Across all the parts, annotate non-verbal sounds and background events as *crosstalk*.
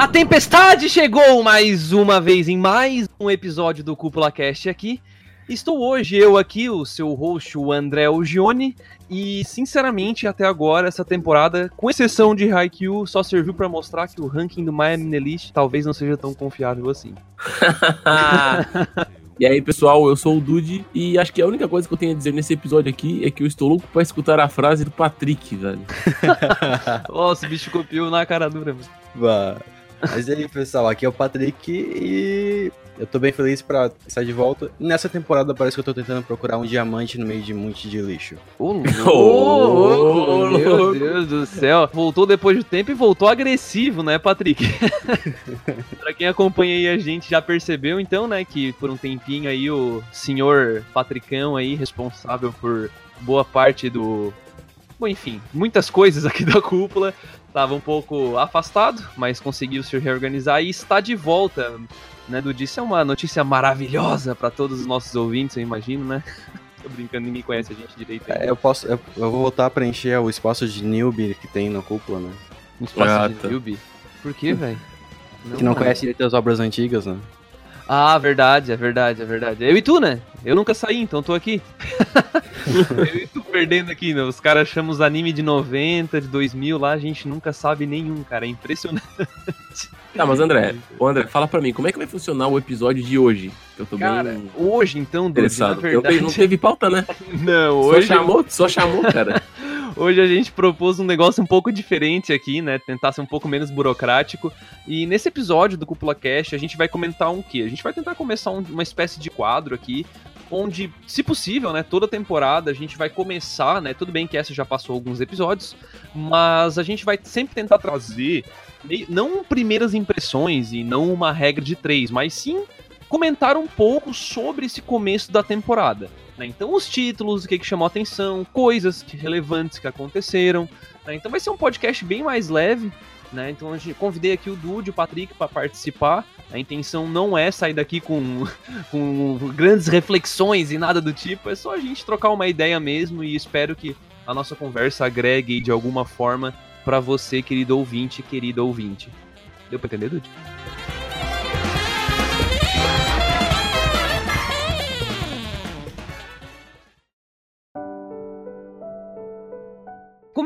A tempestade chegou mais uma vez em mais um episódio do Cúpula Cast aqui. Estou hoje eu aqui, o seu host, o André Ogione, e sinceramente, até agora, essa temporada, com exceção de Haikyuu, só serviu para mostrar que o ranking do Miami Nelist talvez não seja tão confiável assim. *laughs* E aí, pessoal, eu sou o Dude e acho que a única coisa que eu tenho a dizer nesse episódio aqui é que eu estou louco pra escutar a frase do Patrick, velho. *laughs* Nossa, o bicho copiou na cara dura, mano. Bah. Mas e aí, pessoal, aqui é o Patrick e eu tô bem feliz pra estar de volta. Nessa temporada parece que eu tô tentando procurar um diamante no meio de um monte de lixo. Ô, louco! *laughs* Meu Deus do céu. Voltou depois do tempo e voltou agressivo, né, Patrick? *laughs* pra quem acompanha aí a gente já percebeu, então, né, que por um tempinho aí o senhor Patricão aí, responsável por boa parte do... Bom, enfim, muitas coisas aqui da cúpula, estava um pouco afastado, mas conseguiu se reorganizar e está de volta né, do Isso é uma notícia maravilhosa para todos os nossos ouvintes, eu imagino, né? *laughs* Tô brincando, ninguém conhece a gente direito. É, eu posso, eu, eu, vou voltar a preencher o espaço de newbie que tem na cúpula, né? Um espaço ah, de tá. newbie? Por quê, velho? Que não conhece direito as obras antigas, né? Ah, verdade, é verdade, é verdade. Eu e tu, né? Eu nunca saí, então tô aqui. *laughs* eu tu perdendo aqui, né? Os caras chamam os anime de 90, de 2000 lá, a gente nunca sabe nenhum, cara. É impressionante. Tá, mas André, *laughs* ô André, fala pra mim, como é que vai funcionar o episódio de hoje? Eu tô cara, bem hoje então, Dude, interessado. Verdade... Eu, não teve pauta, né? *laughs* Não, hoje... Só chamou, só chamou, cara. Hoje a gente propôs um negócio um pouco diferente aqui, né? Tentar ser um pouco menos burocrático. E nesse episódio do Cúpula Cash, a gente vai comentar um quê? A gente vai tentar começar um, uma espécie de quadro aqui, onde, se possível, né, toda temporada a gente vai começar, né? Tudo bem que essa já passou alguns episódios, mas a gente vai sempre tentar trazer não primeiras impressões e não uma regra de três, mas sim comentar um pouco sobre esse começo da temporada. Né? Então, os títulos, o que, que chamou atenção, coisas relevantes que aconteceram. Né? Então, vai ser um podcast bem mais leve. Né? Então, a gente convidei aqui o Dude o Patrick para participar. A intenção não é sair daqui com, *laughs* com grandes reflexões e nada do tipo, é só a gente trocar uma ideia mesmo e espero que a nossa conversa agregue de alguma forma para você, querido ouvinte, querido ouvinte. Deu para entender, Dude?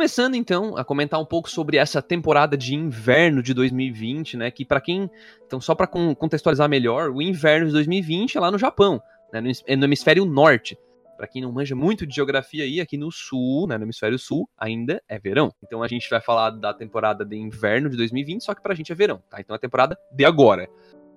Começando então a comentar um pouco sobre essa temporada de inverno de 2020, né? Que para quem, então só para contextualizar melhor, o inverno de 2020 é lá no Japão, né, no, é hemisfério norte. Para quem não manja muito de geografia aí, aqui no sul, né, no hemisfério sul, ainda é verão. Então a gente vai falar da temporada de inverno de 2020, só que pra gente é verão, tá? Então é a temporada de agora.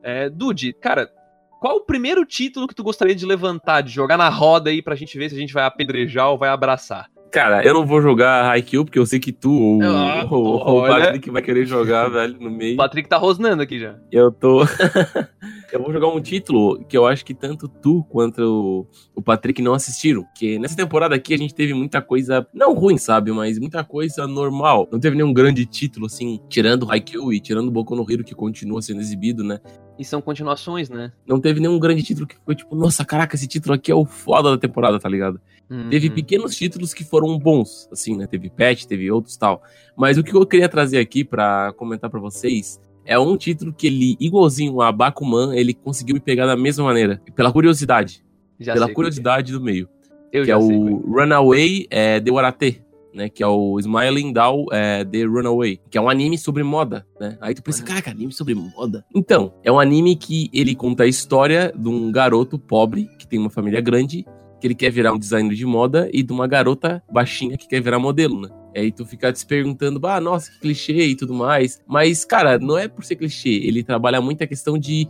É, Dude, cara, qual o primeiro título que tu gostaria de levantar, de jogar na roda aí pra gente ver se a gente vai apedrejar ou vai abraçar? Cara, eu não vou jogar Haikyuu, porque eu sei que tu ou, ah, ou, o Patrick vai querer jogar, velho, no meio. O Patrick tá rosnando aqui já. Eu tô. *laughs* eu vou jogar um título que eu acho que tanto tu quanto o, o Patrick não assistiram. Que nessa temporada aqui a gente teve muita coisa, não ruim, sabe? Mas muita coisa normal. Não teve nenhum grande título, assim, tirando Haikyuu e tirando Boku no Hero, que continua sendo exibido, né? E são continuações, né? Não teve nenhum grande título que foi tipo, nossa, caraca, esse título aqui é o foda da temporada, tá ligado? Uhum. Teve pequenos títulos que foram bons, assim, né? Teve Patch, teve outros tal. Mas o que eu queria trazer aqui para comentar para vocês é um título que ele, igualzinho a Bakuman, ele conseguiu me pegar da mesma maneira. Pela curiosidade. Já pela curiosidade do meio. Eu que é o Runaway é, de Warate né? Que é o Smiling Down é, The Runaway, que é um anime sobre moda, né? Aí tu pensa, caraca, anime sobre moda? Então, é um anime que ele conta a história de um garoto pobre que tem uma família grande, que ele quer virar um designer de moda, e de uma garota baixinha que quer virar modelo, né? E aí tu fica se perguntando, ah, nossa, que clichê e tudo mais. Mas, cara, não é por ser clichê. Ele trabalha muito a questão de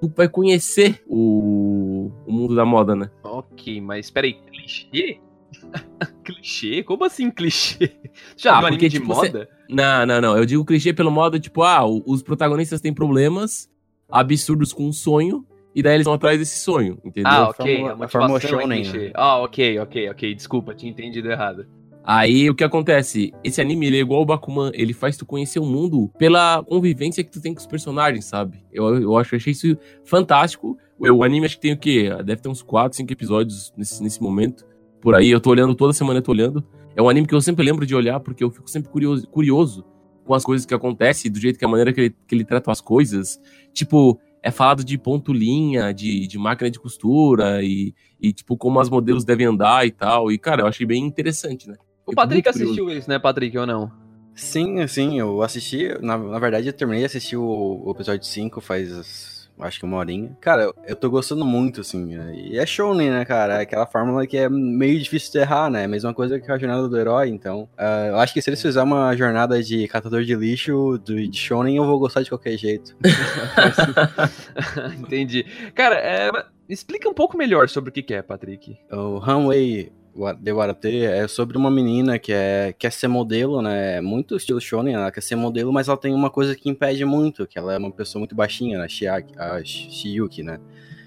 tu vai conhecer o, o mundo da moda, né? Ok, mas peraí, clichê? *laughs* clichê? Como assim clichê? Já ah, anime de tipo, moda? Você... Não, não, não. Eu digo clichê pelo modo, tipo, ah, os protagonistas têm problemas absurdos com um sonho, e daí eles vão atrás desse sonho, entendeu? Ah, ok. A, a motivação é. Né? Ah, ok, ok, ok. Desculpa, tinha entendido errado. Aí o que acontece? Esse anime ele é igual o Bakuman, ele faz tu conhecer o mundo pela convivência que tu tem com os personagens, sabe? Eu, eu acho, eu achei isso fantástico. O, o anime acho que tem o quê? Deve ter uns 4, 5 episódios nesse, nesse momento por aí. Eu tô olhando toda semana, eu tô olhando. É um anime que eu sempre lembro de olhar, porque eu fico sempre curioso, curioso com as coisas que acontecem, do jeito que a maneira que ele, que ele trata as coisas. Tipo, é falado de ponto linha, de, de máquina de costura e, e, tipo, como as modelos devem andar e tal. E, cara, eu achei bem interessante, né? O Patrick assistiu isso, né, Patrick, ou não? Sim, sim, eu assisti. Na, na verdade, eu terminei de assistir o, o episódio 5 faz acho que uma horinha. Cara, eu tô gostando muito, assim. E é shonen, né, cara? É aquela fórmula que é meio difícil de errar, né? Mesma coisa que a jornada do herói, então. Uh, eu acho que se eles fizerem uma jornada de catador de lixo do, de shonen, eu vou gostar de qualquer jeito. *laughs* Entendi. Cara, é, explica um pouco melhor sobre o que é, Patrick. O Runway de Warate é sobre uma menina que é, quer ser modelo, né? É muito estilo shonen, ela quer ser modelo, mas ela tem uma coisa que impede muito, que ela é uma pessoa muito baixinha, né? Shiaki, a Shiyuki, né?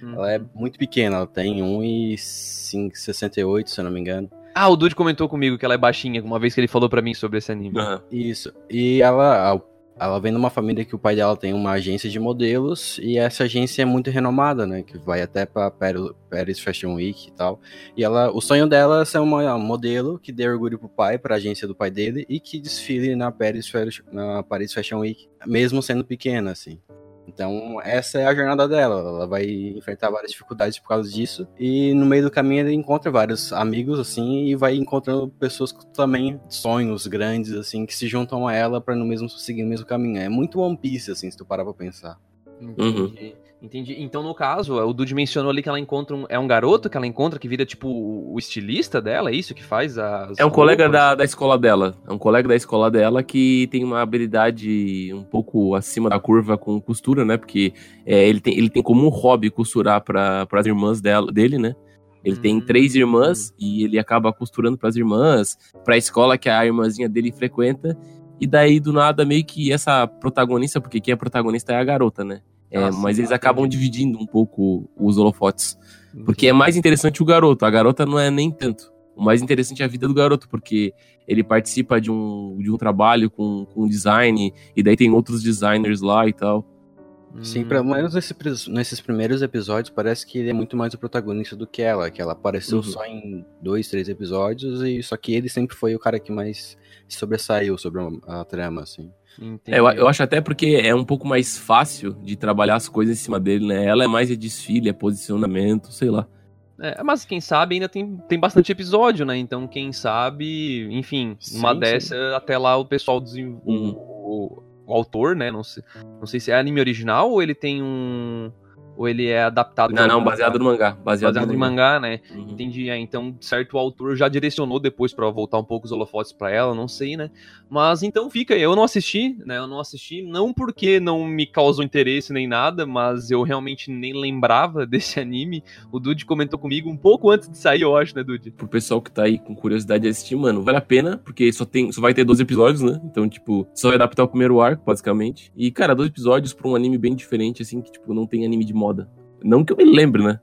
Hum. Ela é muito pequena, ela tem 1,68, se eu não me engano. Ah, o Dude comentou comigo que ela é baixinha, uma vez que ele falou para mim sobre esse anime. Uhum. Isso. E ela, ela vem numa família que o pai dela tem uma agência de modelos e essa agência é muito renomada, né? Que vai até pra Paris Fashion Week e tal. E ela, o sonho dela é ser uma modelo que dê orgulho pro pai, pra agência do pai dele e que desfile na Paris, na Paris Fashion Week, mesmo sendo pequena, assim. Então, essa é a jornada dela. Ela vai enfrentar várias dificuldades por causa disso. E no meio do caminho ela encontra vários amigos, assim, e vai encontrando pessoas com também sonhos grandes, assim, que se juntam a ela para no mesmo seguir o mesmo caminho. É muito One Piece, assim, se tu parar pra pensar. Uhum. Entendi. Entendi. Então, no caso, o Dude mencionou ali que ela encontra um, é um garoto que ela encontra que vira tipo o estilista dela, é isso que faz as É um roupas? colega da, da escola dela. É um colega da escola dela que tem uma habilidade um pouco acima da curva com costura, né? Porque é, ele, tem, ele tem como um hobby costurar para as irmãs dela, dele, né? Ele hum. tem três irmãs e ele acaba costurando para as irmãs, para a escola que a irmãzinha dele frequenta. E daí, do nada, meio que essa protagonista, porque quem é protagonista é a garota, né? É, Nossa, mas eles acabam dividindo um pouco os holofotes. Porque é mais interessante o garoto, a garota não é nem tanto. O mais interessante é a vida do garoto, porque ele participa de um, de um trabalho com, com design, e daí tem outros designers lá e tal. Sim, pelo menos nesse, nesses primeiros episódios parece que ele é muito mais o protagonista do que ela, que ela apareceu uhum. só em dois, três episódios, e só que ele sempre foi o cara que mais sobressaiu sobre a, a trama, assim. É, eu, eu, acho até porque é um pouco mais fácil de trabalhar as coisas em cima dele, né? Ela é mais de desfile, é posicionamento, sei lá. É, mas quem sabe ainda tem, tem bastante episódio, né? Então, quem sabe, enfim, sim, uma dessa, sim. até lá o pessoal desenvolve. Uhum. O, o, autor, né? Não sei, não sei se é anime original ou ele tem um ou ele é adaptado? Não, não, baseado no mangá. Baseado, baseado no mangá, né? Uhum. Entendi. É, então, certo autor já direcionou depois para voltar um pouco os holofotes para ela, não sei, né? Mas então fica, eu não assisti, né? Eu não assisti, não porque não me causou interesse nem nada, mas eu realmente nem lembrava *laughs* desse anime. O Dude comentou comigo um pouco antes de sair, eu acho, né, Dude? Pro pessoal que tá aí com curiosidade de assistir, mano, vale a pena, porque só tem, só vai ter 12 episódios, né? Então, tipo, só vai adaptar o primeiro arco, basicamente. E, cara, 12 episódios pra um anime bem diferente, assim, que, tipo, não tem anime de Não que eu me lembre, né?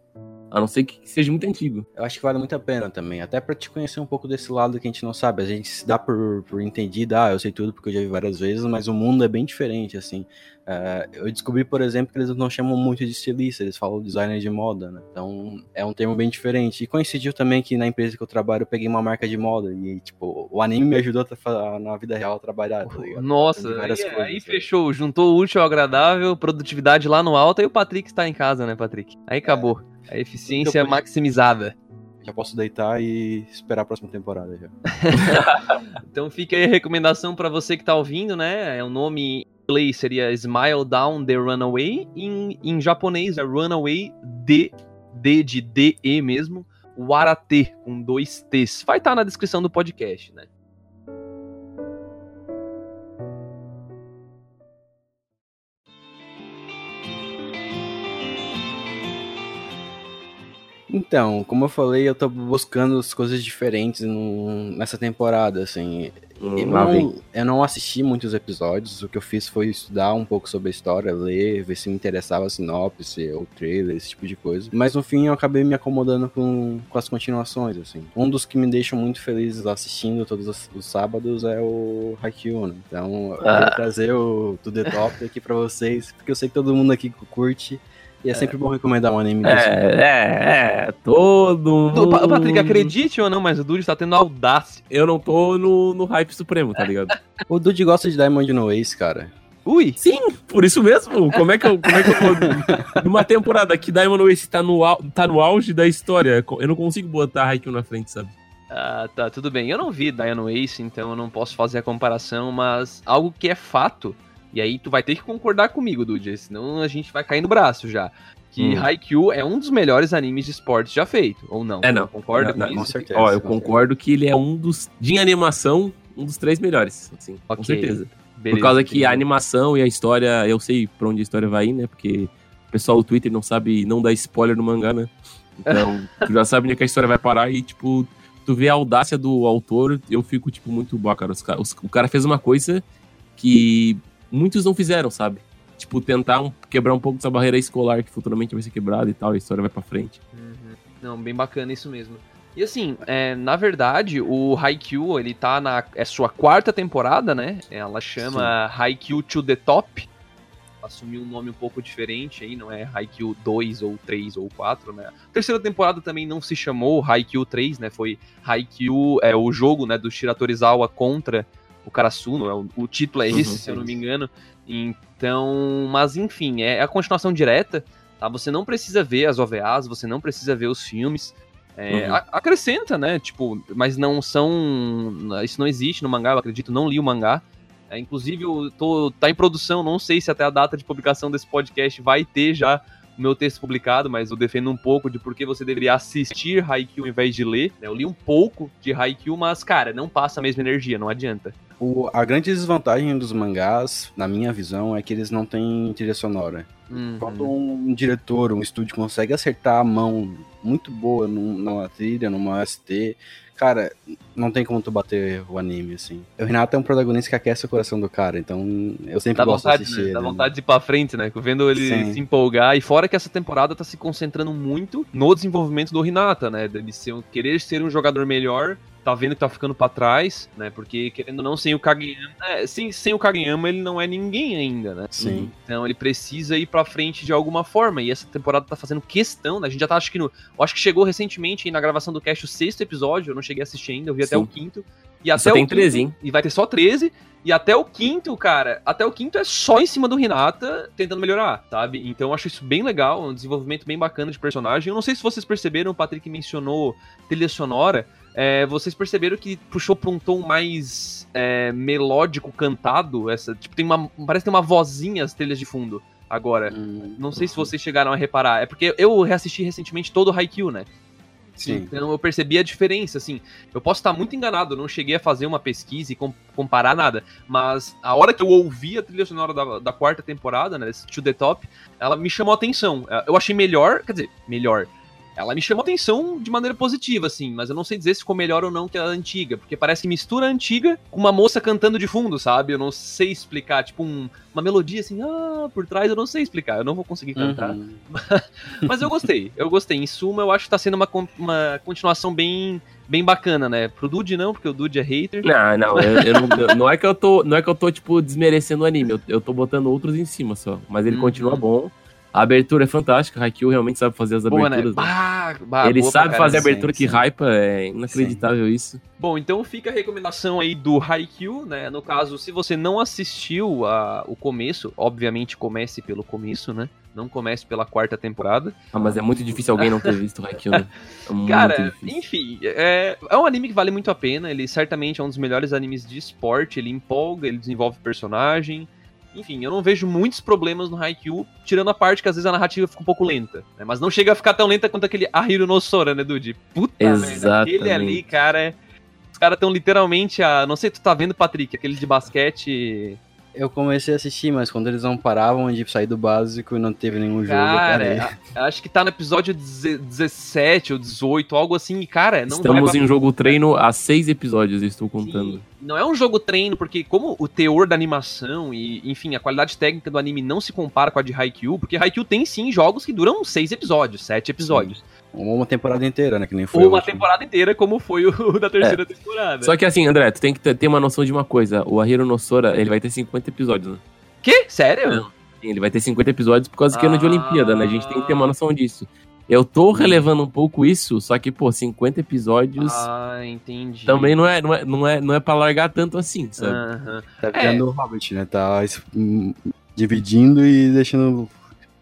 A não ser que seja muito antigo. Eu acho que vale muito a pena também. Até para te conhecer um pouco desse lado que a gente não sabe. A gente se dá por, por entendido, ah, eu sei tudo porque eu já vi várias vezes, mas o mundo é bem diferente, assim. Uh, eu descobri, por exemplo, que eles não chamam muito de estilista, eles falam designer de moda, né? Então é um termo bem diferente. E coincidiu também que na empresa que eu trabalho eu peguei uma marca de moda e, tipo, o anime me ajudou a, na vida real a trabalhar, tá? Nossa, aí, coisas, aí assim. fechou, juntou o útil ao agradável, produtividade lá no alto e o Patrick está em casa, né, Patrick? Aí acabou. É. A eficiência então, maximizada. Já posso deitar e esperar a próxima temporada já. *laughs* então fica aí a recomendação para você que tá ouvindo, né? É o nome em inglês seria Smile Down the Runaway, em, em japonês é Runaway D, D de DE mesmo, Warate com dois T's. Vai estar tá na descrição do podcast, né? Então, como eu falei, eu tô buscando as coisas diferentes no, nessa temporada, assim. Hum, eu, não, eu, não, assisti muitos episódios, o que eu fiz foi estudar um pouco sobre a história, ler, ver se me interessava a sinopse ou trailer, esse tipo de coisa. Mas no fim eu acabei me acomodando com, com as continuações, assim. Um dos que me deixam muito felizes assistindo todos os, os sábados é o Haikyuu, né? Então eu ah. quero trazer o To The Top aqui pra vocês, porque eu sei que todo mundo aqui curte E é sempre bom recomendar um anime desse. É, é, é, todo mundo... O Patrick, acredite ou não, mas o Dude está tendo audácia. Eu não tô no, no hype supremo, tá ligado? *laughs* o Dude gosta de Diamond no Ace, cara. Ui! Sim, por isso mesmo. Como é que eu, como é que eu vou... *laughs* Numa temporada que Diamond Ace tá no, tá no auge da história, eu não consigo botar Haikyuu na frente, sabe? Ah, tá, tudo bem. Eu não vi Diamond Ace, então eu não posso fazer a comparação, mas algo que é fato, e aí tu vai ter que concordar comigo, Dude, senão a gente vai cair no braço já. Que hum. Haikyuu é um dos melhores animes de esportes já feito, ou não? É, não. Concorda com isso? Com certeza. Ó, eu concordo que ele é um dos, de animação, um dos três melhores, assim, okay. com certeza. Beleza, Por causa que a animação e a história, eu sei pra onde a história vai ir, né? Porque o pessoal do Twitter não sabe, não dá spoiler no mangá, né? Então, *laughs* tu já sabe onde é que a história vai parar e, tipo, tu vê a audácia do autor, eu fico, tipo, muito boa, cara. Os, os, o cara fez uma coisa que muitos não fizeram, sabe? Tipo, tentar um, quebrar um pouco dessa barreira escolar que futuramente vai ser quebrada e tal, a história vai pra frente. Uhum. Não, bem bacana isso mesmo. E assim, é, na verdade, o Haikyuu, ele tá na é sua quarta temporada, né? Ela chama Sim. Haikyuu to the Top. Assumiu um nome um pouco diferente aí, não é Haikyuu 2 ou 3 ou 4, né? A terceira temporada também não se chamou Haikyuu 3, né? Foi Haikyuu, é o jogo, né, do Shira Torizawa contra o Karasuno, é o, o título é uhum, esse, uhum, se eu não me engano. Então, mas enfim, é a continuação direta, tá? Você não precisa ver as OVAs, você não precisa ver os filmes, é, uhum. acrescenta, né? Tipo, mas não são. Isso não existe no mangá, eu acredito, não li o mangá. É, inclusive, eu tô, tá em produção, não sei se até a data de publicação desse podcast vai ter já meu texto publicado, mas eu defendo um pouco de por que você deveria assistir Haikyuu ao invés de ler. Né? Eu li um pouco de Haikyuu, mas, cara, não passa a mesma energia, não adianta. O, a grande desvantagem dos mangás, na minha visão, é que eles não têm trilha sonora. Uhum. Quando um diretor, um estúdio consegue acertar a mão muito boa numa trilha, numa ST, cara, não tem como tu bater o anime, assim. O Renato é um protagonista que aquece o coração do cara, então eu sempre dá gosto vontade, de assistir. Né? Dá vontade de ir pra frente, né? Vendo ele Sim. se empolgar. E fora que essa temporada tá se concentrando muito no desenvolvimento do Renata, né? Dele ser, querer ser um jogador melhor tá vendo que tá ficando para trás, né? Porque, querendo ou não, sem o Kageyama. É, sem, sem o Kageyama, ele não é ninguém ainda, né? Sim. Então ele precisa ir pra frente de alguma forma. E essa temporada tá fazendo questão, né? A gente já tá, acho que no. Eu acho que chegou recentemente na gravação do cast o sexto episódio. Eu não cheguei a assistir ainda, eu vi Sim. até o quinto. E até Só o tem 13, hein? E vai ter só 13. E até o quinto, cara, até o quinto é só em cima do Renata tentando melhorar, sabe? Então eu acho isso bem legal, um desenvolvimento bem bacana de personagem. Eu não sei se vocês perceberam, o Patrick mencionou trilha sonora. É, vocês perceberam que puxou pra um tom mais é, melódico, cantado? Essa, tipo, tem uma. Parece que tem uma vozinha as trilhas de fundo agora. Hum, não sei se vocês chegaram a reparar. É porque eu reassisti recentemente todo o Haikyuu, né? Sim. Então eu percebi a diferença, assim. Eu posso estar muito enganado, não cheguei a fazer uma pesquisa e comparar nada, mas a hora que eu ouvi a trilha sonora da, da quarta temporada, né, To The Top, ela me chamou a atenção. Eu achei melhor, quer dizer, melhor ela me chamou atenção de maneira positiva, assim, mas eu não sei dizer se ficou melhor ou não que a antiga, porque parece que mistura a antiga com uma moça cantando de fundo, sabe? Eu não sei explicar, tipo um, uma melodia assim, ah, por trás, eu não sei explicar, eu não vou conseguir cantar. Uhum. *laughs* mas eu gostei, eu gostei. Em suma, eu acho que tá sendo uma, uma continuação bem bem bacana, né? Pro Dude não, porque o Dude é hater. Não, não, eu, eu não, não, é que eu tô, não é que eu tô tipo desmerecendo o anime, eu, eu tô botando outros em cima só, mas ele uhum. continua bom. A abertura é fantástica, Haikyuu realmente sabe fazer as boa, né? aberturas. Né? Bah, bah, Ele sabe fazer a abertura sim, que sim. hypa, é inacreditável sim. isso. Bom, então fica a recomendação aí do Haikyuu, né? No caso, se você não assistiu a, o começo, obviamente comece pelo começo, né? Não comece pela quarta temporada. Ah, mas é muito difícil alguém não ter visto o Haikyuu, né? É Cara, enfim, é, é um anime que vale muito a pena. Ele certamente é um dos melhores animes de esporte. Ele empolga, ele desenvolve personagem. Enfim, eu não vejo muitos problemas no Haikyuu, tirando a parte que às vezes a narrativa fica um pouco lenta, né? Mas não chega a ficar tão lenta quanto aquele Ahiro no Sora, né, Dude? Puta merda, aquele ali, cara... Os caras estão literalmente a... Não sei se tu tá vendo, Patrick, aquele de basquete eu comecei a assistir, mas quando eles não paravam de sair do básico e não teve nenhum jogo, cara. acho que tá no episódio 17 ou 18, algo assim, e cara, não Estamos em jogo treino há seis episódios, estou contando. Sim. Não é um jogo treino, porque como o teor da animação e, enfim, a qualidade técnica do anime não se compara com a de Haikyuu, porque Haikyuu tem sim jogos que duram seis episódios, sete episódios. Sim. Uma temporada inteira, né? Que nem foi. Ou uma temporada inteira, como foi o da terceira é. temporada. Só que assim, André, tu tem que ter uma noção de uma coisa. O Ahiro Nosora, ele vai ter 50 episódios, né? Que? Sério? Sim, ele vai ter 50 episódios por causa que é ano de Olimpíada, né? A gente tem que ter uma noção disso. Eu tô relevando um pouco isso, só que, pô, 50 episódios. Ah, entendi. Também não é, não é, não é, não é pra largar tanto assim, sabe? Uhum. Tá vendo o Hobbit, né? Tá dividindo e deixando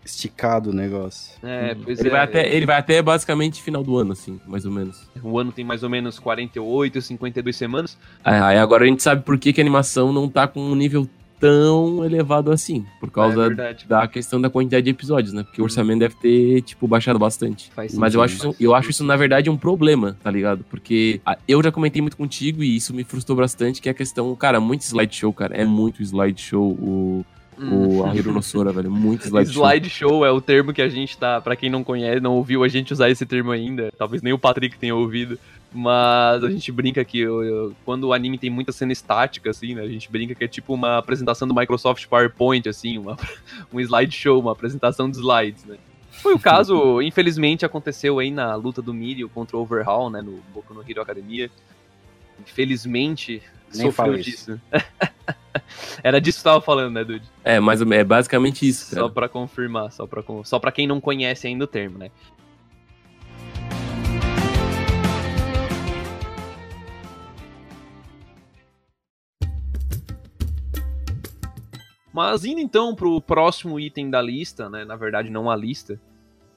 esticado o negócio. É, uhum. pois ele é. Vai até, ele vai até basicamente final do ano, assim, mais ou menos. O ano tem mais ou menos 48, 52 semanas. Aí agora a gente sabe por que, que a animação não tá com um nível tão elevado assim, por causa é da questão da quantidade de episódios, né? Porque o orçamento deve ter, tipo, baixado bastante. Faz Mas eu acho, isso, eu acho isso, na verdade, um problema, tá ligado? Porque eu já comentei muito contigo e isso me frustrou bastante, que é a questão, cara, muito slideshow, cara. É muito slideshow o o a Hironossora, velho. Muito *laughs* slideshow. Slideshow é o termo que a gente tá. Pra quem não conhece, não ouviu a gente usar esse termo ainda. Talvez nem o Patrick tenha ouvido. Mas a gente brinca que eu, eu, quando o anime tem muita cena estática, assim, né? A gente brinca que é tipo uma apresentação do Microsoft PowerPoint, assim, uma, *laughs* um slideshow, uma apresentação de slides, né? Foi o caso, *laughs* infelizmente, aconteceu aí na luta do Mirio contra o Overhaul, né? No Boku no Hero Academia. Infelizmente, Nem sofreu disso. *laughs* Era disso que tava falando, né, Dude? É, mas é basicamente isso, cara. Só pra confirmar, só pra, só pra quem não conhece ainda o termo, né? Mas indo então pro próximo item da lista, né? Na verdade, não a lista,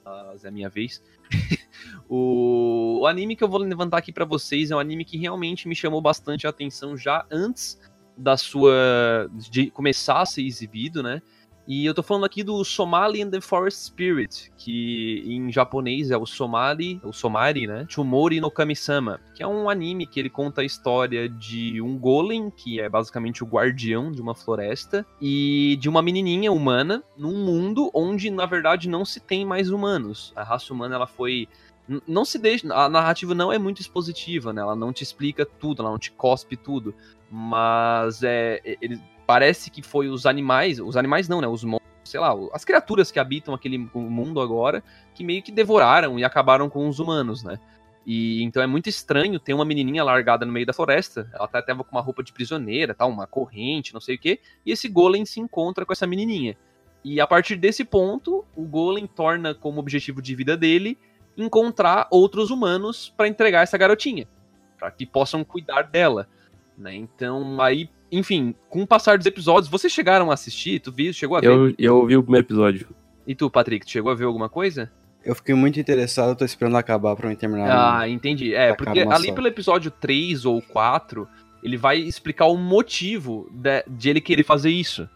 mas é a minha vez. *laughs* o, o, anime que eu vou levantar aqui para vocês é um anime que realmente me chamou bastante a atenção já antes da sua. de começar a ser exibido, né? E eu tô falando aqui do Somali and the Forest Spirit, que em japonês é o Somali, o Somari, né? Chumori no Kami-sama, que é um anime que ele conta a história de um golem, que é basicamente o guardião de uma floresta, e de uma menininha humana num mundo onde na verdade não se tem mais humanos. A raça humana ela foi não se deixa. A narrativa não é muito expositiva, né? Ela não te explica tudo, ela não te cospe tudo. Mas é. Ele, parece que foi os animais, os animais não, né, os monstros, sei lá, as criaturas que habitam aquele mundo agora, que meio que devoraram e acabaram com os humanos, né? E então é muito estranho ter uma menininha largada no meio da floresta, ela até tava com uma roupa de prisioneira, tal, uma corrente, não sei o quê, e esse golem se encontra com essa menininha. E a partir desse ponto, o golem torna como objetivo de vida dele encontrar outros humanos para entregar essa garotinha, para que possam cuidar dela, né? Então, aí enfim, com o passar dos episódios, vocês chegaram a assistir? Tu viu? Chegou a ver? Eu, eu vi o primeiro episódio. E tu, Patrick, tu chegou a ver alguma coisa? Eu fiquei muito interessado, tô esperando acabar pra me terminar. Ah, entendi. É, porque ali só. pelo episódio 3 ou 4, ele vai explicar o motivo de, de ele querer fazer isso.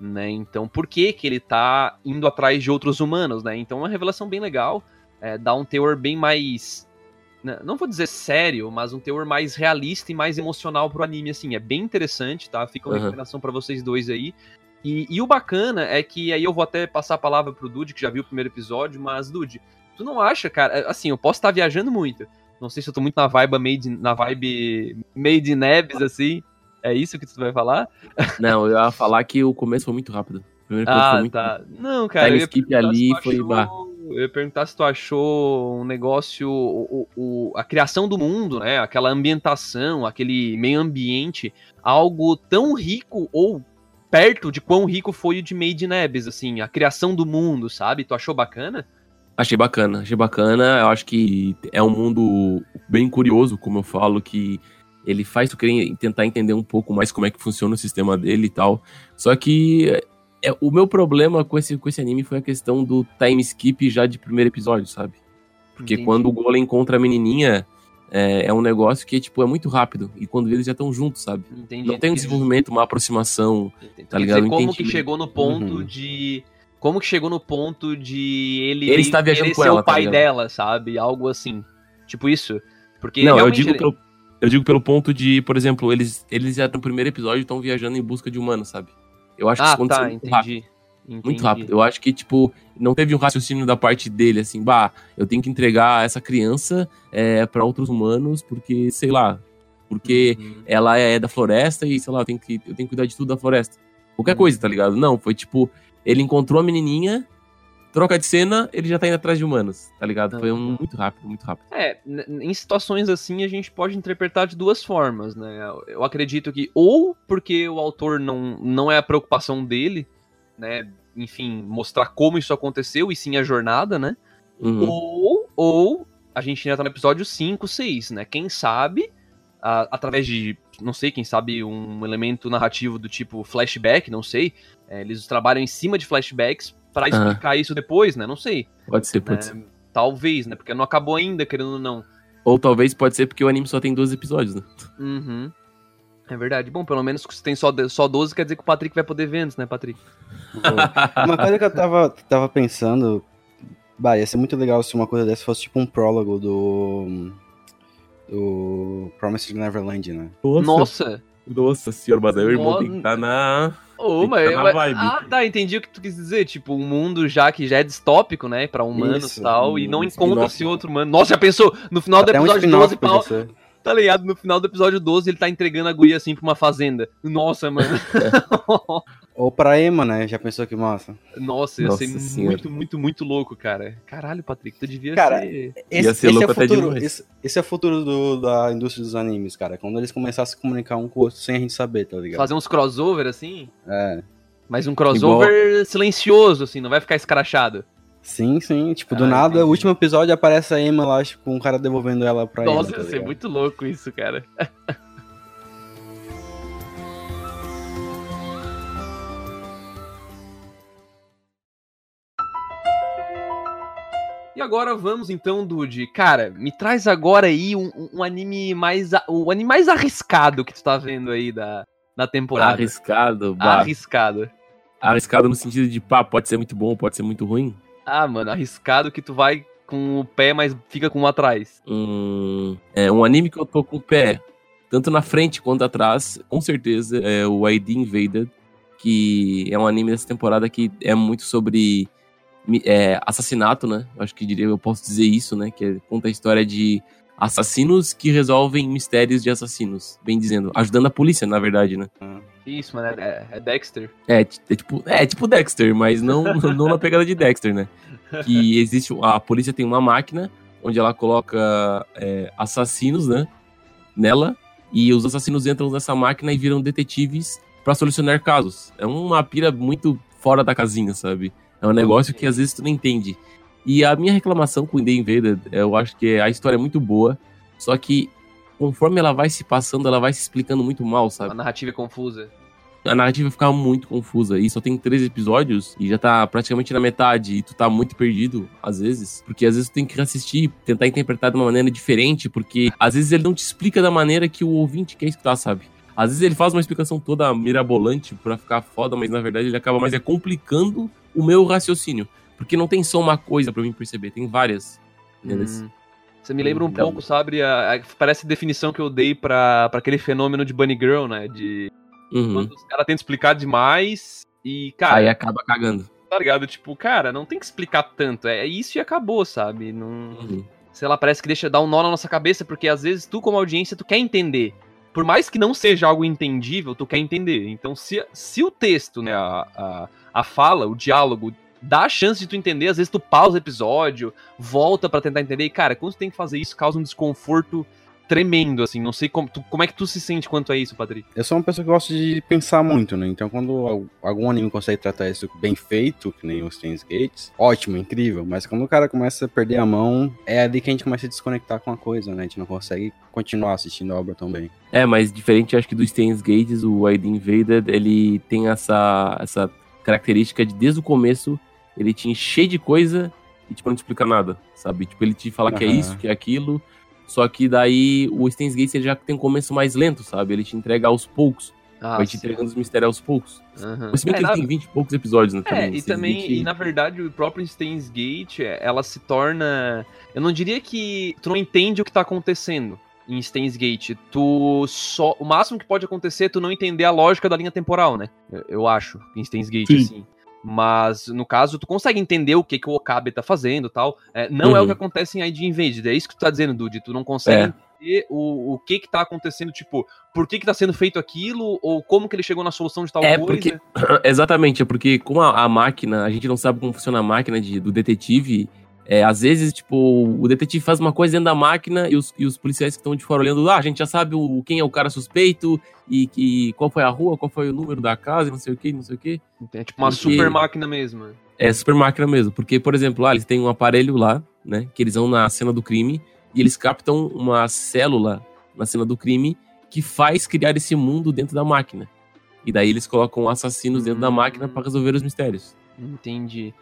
Né? Então, por que que ele tá indo atrás de outros humanos, né? Então, é uma revelação bem legal. É, dá um teor bem mais não vou dizer sério, mas um teor mais realista e mais emocional pro anime, assim, é bem interessante, tá? Fica uma uhum. recomendação para vocês dois aí. E, e, o bacana é que aí eu vou até passar a palavra pro Dude, que já viu o primeiro episódio, mas, Dude, tu não acha, cara, é, assim, eu posso estar tá viajando muito, não sei se eu tô muito na vibe made, na vibe made in Nebs, assim, é isso que tu vai falar? Não, eu ia falar que o começo foi muito rápido. O primeiro ah, foi muito tá. Rápido. Não, cara, Time skip ali foi... eu ia perguntar se tu achou um negócio, o, o, a criação do mundo, né? Aquela ambientação, aquele meio ambiente, algo tão rico ou perto de quão rico foi o de Made in Abyss, assim, a criação do mundo, sabe? Tu achou bacana? Achei bacana, achei bacana. Eu acho que é um mundo bem curioso, como eu falo, que ele faz tu querer tentar entender um pouco mais como é que funciona o sistema dele e tal. Só que é, o meu problema com esse, com esse anime foi a questão do time skip já de primeiro episódio, sabe? Porque Entendi. quando o Golem encontra a menininha, é, é, um negócio que, tipo, é muito rápido. E quando eles já estão juntos, sabe? Entendi. Não tem um desenvolvimento, uma aproximação, Entendi. tá ligado? Dizer, como que chegou no ponto uhum. de... Como que chegou no ponto de ele... Ele está viajando com ela, o tá pai tá dela, sabe? Algo assim. Tipo isso. Porque Não, eu digo, ele... pelo, eu digo pelo ponto de, por exemplo, eles, eles já no primeiro episódio estão viajando em busca de humanos, sabe? Eu acho que ah, isso aconteceu tá, muito rápido. Entendi. Muito rápido. Eu acho que, tipo, não teve um raciocínio da parte dele, assim, bah, eu tenho que entregar essa criança é, para outros humanos, porque, sei lá, porque uhum. ela é da floresta e, sei lá, eu tenho, que, eu tenho que cuidar de tudo da floresta. Qualquer uhum. coisa, tá ligado? Não, foi tipo, ele encontrou a menininha, troca de cena, ele já tá indo atrás de humanos, tá ligado? Foi um, muito rápido, muito rápido. É, em situações assim a gente pode interpretar de duas formas, né? Eu acredito que ou porque o autor não, não é a preocupação dele, né, enfim, mostrar como isso aconteceu e sim a jornada, né? Uhum. Ou, ou a gente ainda tá no episódio 5, 6, né? Quem sabe, a, através de, não sei, quem sabe um elemento narrativo do tipo flashback, não sei. É, eles trabalham em cima de flashbacks para explicar isso depois, né? Não sei. Pode ser, pode É, ser. Talvez, né? Porque não acabou ainda, querendo ou não. Ou talvez pode ser porque o anime só tem 12 episódios, né? Uhum. É verdade. Bom, pelo menos se tem só, só 12, quer dizer que o Patrick vai poder ver antes, né, Patrick? Uma coisa que eu tava, tava pensando. Bah, ia ser muito legal se uma coisa dessa fosse tipo um prólogo do. Do Promised Neverland, né? Nossa! Nossa senhora, mas aí o irmão tem que estar na. Que mas, tá mas- ah, tá, entendi o que tu quis dizer. Tipo, um mundo já que já é distópico, né? Pra humanos e Isso, tal, e um não spin-off. encontra-se outro humano. Nossa, já pensou? No final do Até um episódio spin-off 12, podia pau, ser. tá ligado? No final do episódio 12, ele tá entregando a guria assim pra uma fazenda. Nossa, mano. *laughs* *laughs* Ou pra Emma, né? Já pensou que massa? Nossa, ia Nossa ser senhora. muito, muito, muito louco, cara. Caralho, Patrick, tu devia Cara, ser. Ia ser louco é o até futuro, esse, esse é o futuro do- da indústria dos animes, cara. Quando eles começarem a se comunicar um com o outro sem a gente saber, tá ligado? Fazer uns crossover assim. É. Mas um crossover silencioso, assim, não vai ficar escrachado. Sim, sim. Tipo, do Ah, nada, entendi. o último episódio aparece a Emma lá, tipo, com um cara devolvendo ela pra Nossa, ele. tá ia ser muito louco isso, cara. *laughs* E agora vamos então, Dude. Cara, me traz agora aí um, um- um anime mais. O anime mais arriscado que tu tá vendo aí da, da temporada. Arriscado, bah. Arriscado. Arriscado no sentido de, pá, pode ser muito bom, pode ser muito ruim. Ah, mano, arriscado que tu vai com o pé, mas fica com um atrás. Hum, é um anime que eu tô com o pé, tanto na frente quanto atrás, com certeza, é o ID Invaded, que é um anime dessa temporada que é muito sobre é, assassinato, né? Eu acho que diria, eu posso dizer isso, né? Que é- conta a história de assassinos que resolvem mistérios de assassinos, bem dizendo, ajudando a polícia, na verdade, né? Isso, mano, é, é Dexter. É, é tipo, é tipo Dexter, mas não, *laughs* não na pegada de Dexter, né? Que existe. A polícia tem uma máquina onde ela coloca é, assassinos, né? Nela. E os assassinos entram nessa máquina e viram detetives pra solucionar casos. É uma pira muito fora da casinha, sabe? É um negócio que às vezes tu não entende. E a minha reclamação com The Invaded, eu acho que a história é muito boa, só que conforme ela vai se passando, ela vai se explicando muito mal, sabe? A narrativa é confusa. a narrativa fica muito confusa. E só tem três episódios e já tá praticamente na metade e tu tá muito perdido, às vezes. Porque às vezes tu tem que assistir, tentar interpretar de uma maneira diferente, porque às vezes ele não te explica da maneira que o ouvinte quer escutar, sabe? Às vezes ele faz uma explicação toda mirabolante pra ficar foda, mas na verdade ele acaba mais é complicando o meu raciocínio. Porque não tem só uma coisa pra mim perceber, tem várias. Hum. Você me lembra um Então- pouco, sabe? a- a- parece a definição que eu dei pra, pra aquele fenômeno de Bunny Girl, né? De Uhum. quando os caras tentam explicar demais e, cara, Aí acaba cagando. tá ligado? Tipo, cara, não tem que explicar tanto. É isso e acabou, sabe? Não. Uhum. sei lá, parece que deixa dar um nó na nossa cabeça, porque às vezes tu, como audiência, tu quer entender. Por mais que não seja algo entendível, tu quer entender. Então, se, se o texto, né, a, a, a fala, o diálogo, dá a chance de tu entender, às vezes tu pausa o episódio, volta pra tentar entender, e, cara, quando tu tem que fazer isso, causa um desconforto tremendo, assim. Não sei como, tu- como é que tu se sente quanto a isso, Patrick. Eu sou uma pessoa que gosta de pensar muito, né? Então, quando al- algum anime consegue tratar isso bem feito, que nem os Steins Gates, ótimo, incrível. Mas quando o cara começa a perder a mão, é ali que a gente começa a desconectar com a coisa, né? A gente não consegue continuar assistindo a obra tão bem. É, mas diferente, acho que do Steins Gates, o ID Invaded, ele tem essa, essa característica de desde o começo ele te encher de coisa e tipo não te explica nada, sabe? Tipo, ele te fala que é isso, que é aquilo, só que daí o Steins Gates ele já tem um começo mais lento, sabe? Ele te entrega aos poucos, Ah, vai te sim. entregando os mistérios aos poucos. Mas se bem É, que na- ele tem 20 e poucos episódios, né? É, e também, Gate- e na verdade, o próprio Steins Gate, é, ela se torna. Eu não diria que tu não entende o que tá acontecendo em Steins Gate. Tu só. O máximo que pode acontecer é tu não entender a lógica da linha temporal, né? Eu, eu acho, em Steins Gate, Sim. assim. Mas, no caso, tu consegue entender o que, que o Okabe tá fazendo e tal. É, não é o Uhum. que acontece em ID Invaded. É isso que tu tá dizendo, Dude. Tu não consegue É. entender o, o que que tá acontecendo, tipo, por que que tá sendo feito aquilo, ou como que ele chegou na solução de tal É, coisa. porque- *clears throat* Exatamente, é porque com a, a máquina, a gente não sabe como funciona a máquina de- do detetive, É, às vezes, tipo, o detetive faz uma coisa dentro da máquina e os, e os policiais que estão de fora olhando, ah, a gente já sabe o, quem é o cara suspeito e, que qual foi a rua, qual foi o número da casa, não sei o que, não sei o que. É tipo uma porque... super máquina mesmo. É, super máquina mesmo. Porque, por exemplo, lá eles têm um aparelho lá, né, que eles vão na cena do crime e eles captam uma célula na cena do crime que faz criar esse mundo dentro da máquina. E daí eles colocam assassinos dentro da máquina para resolver os mistérios. Entendi.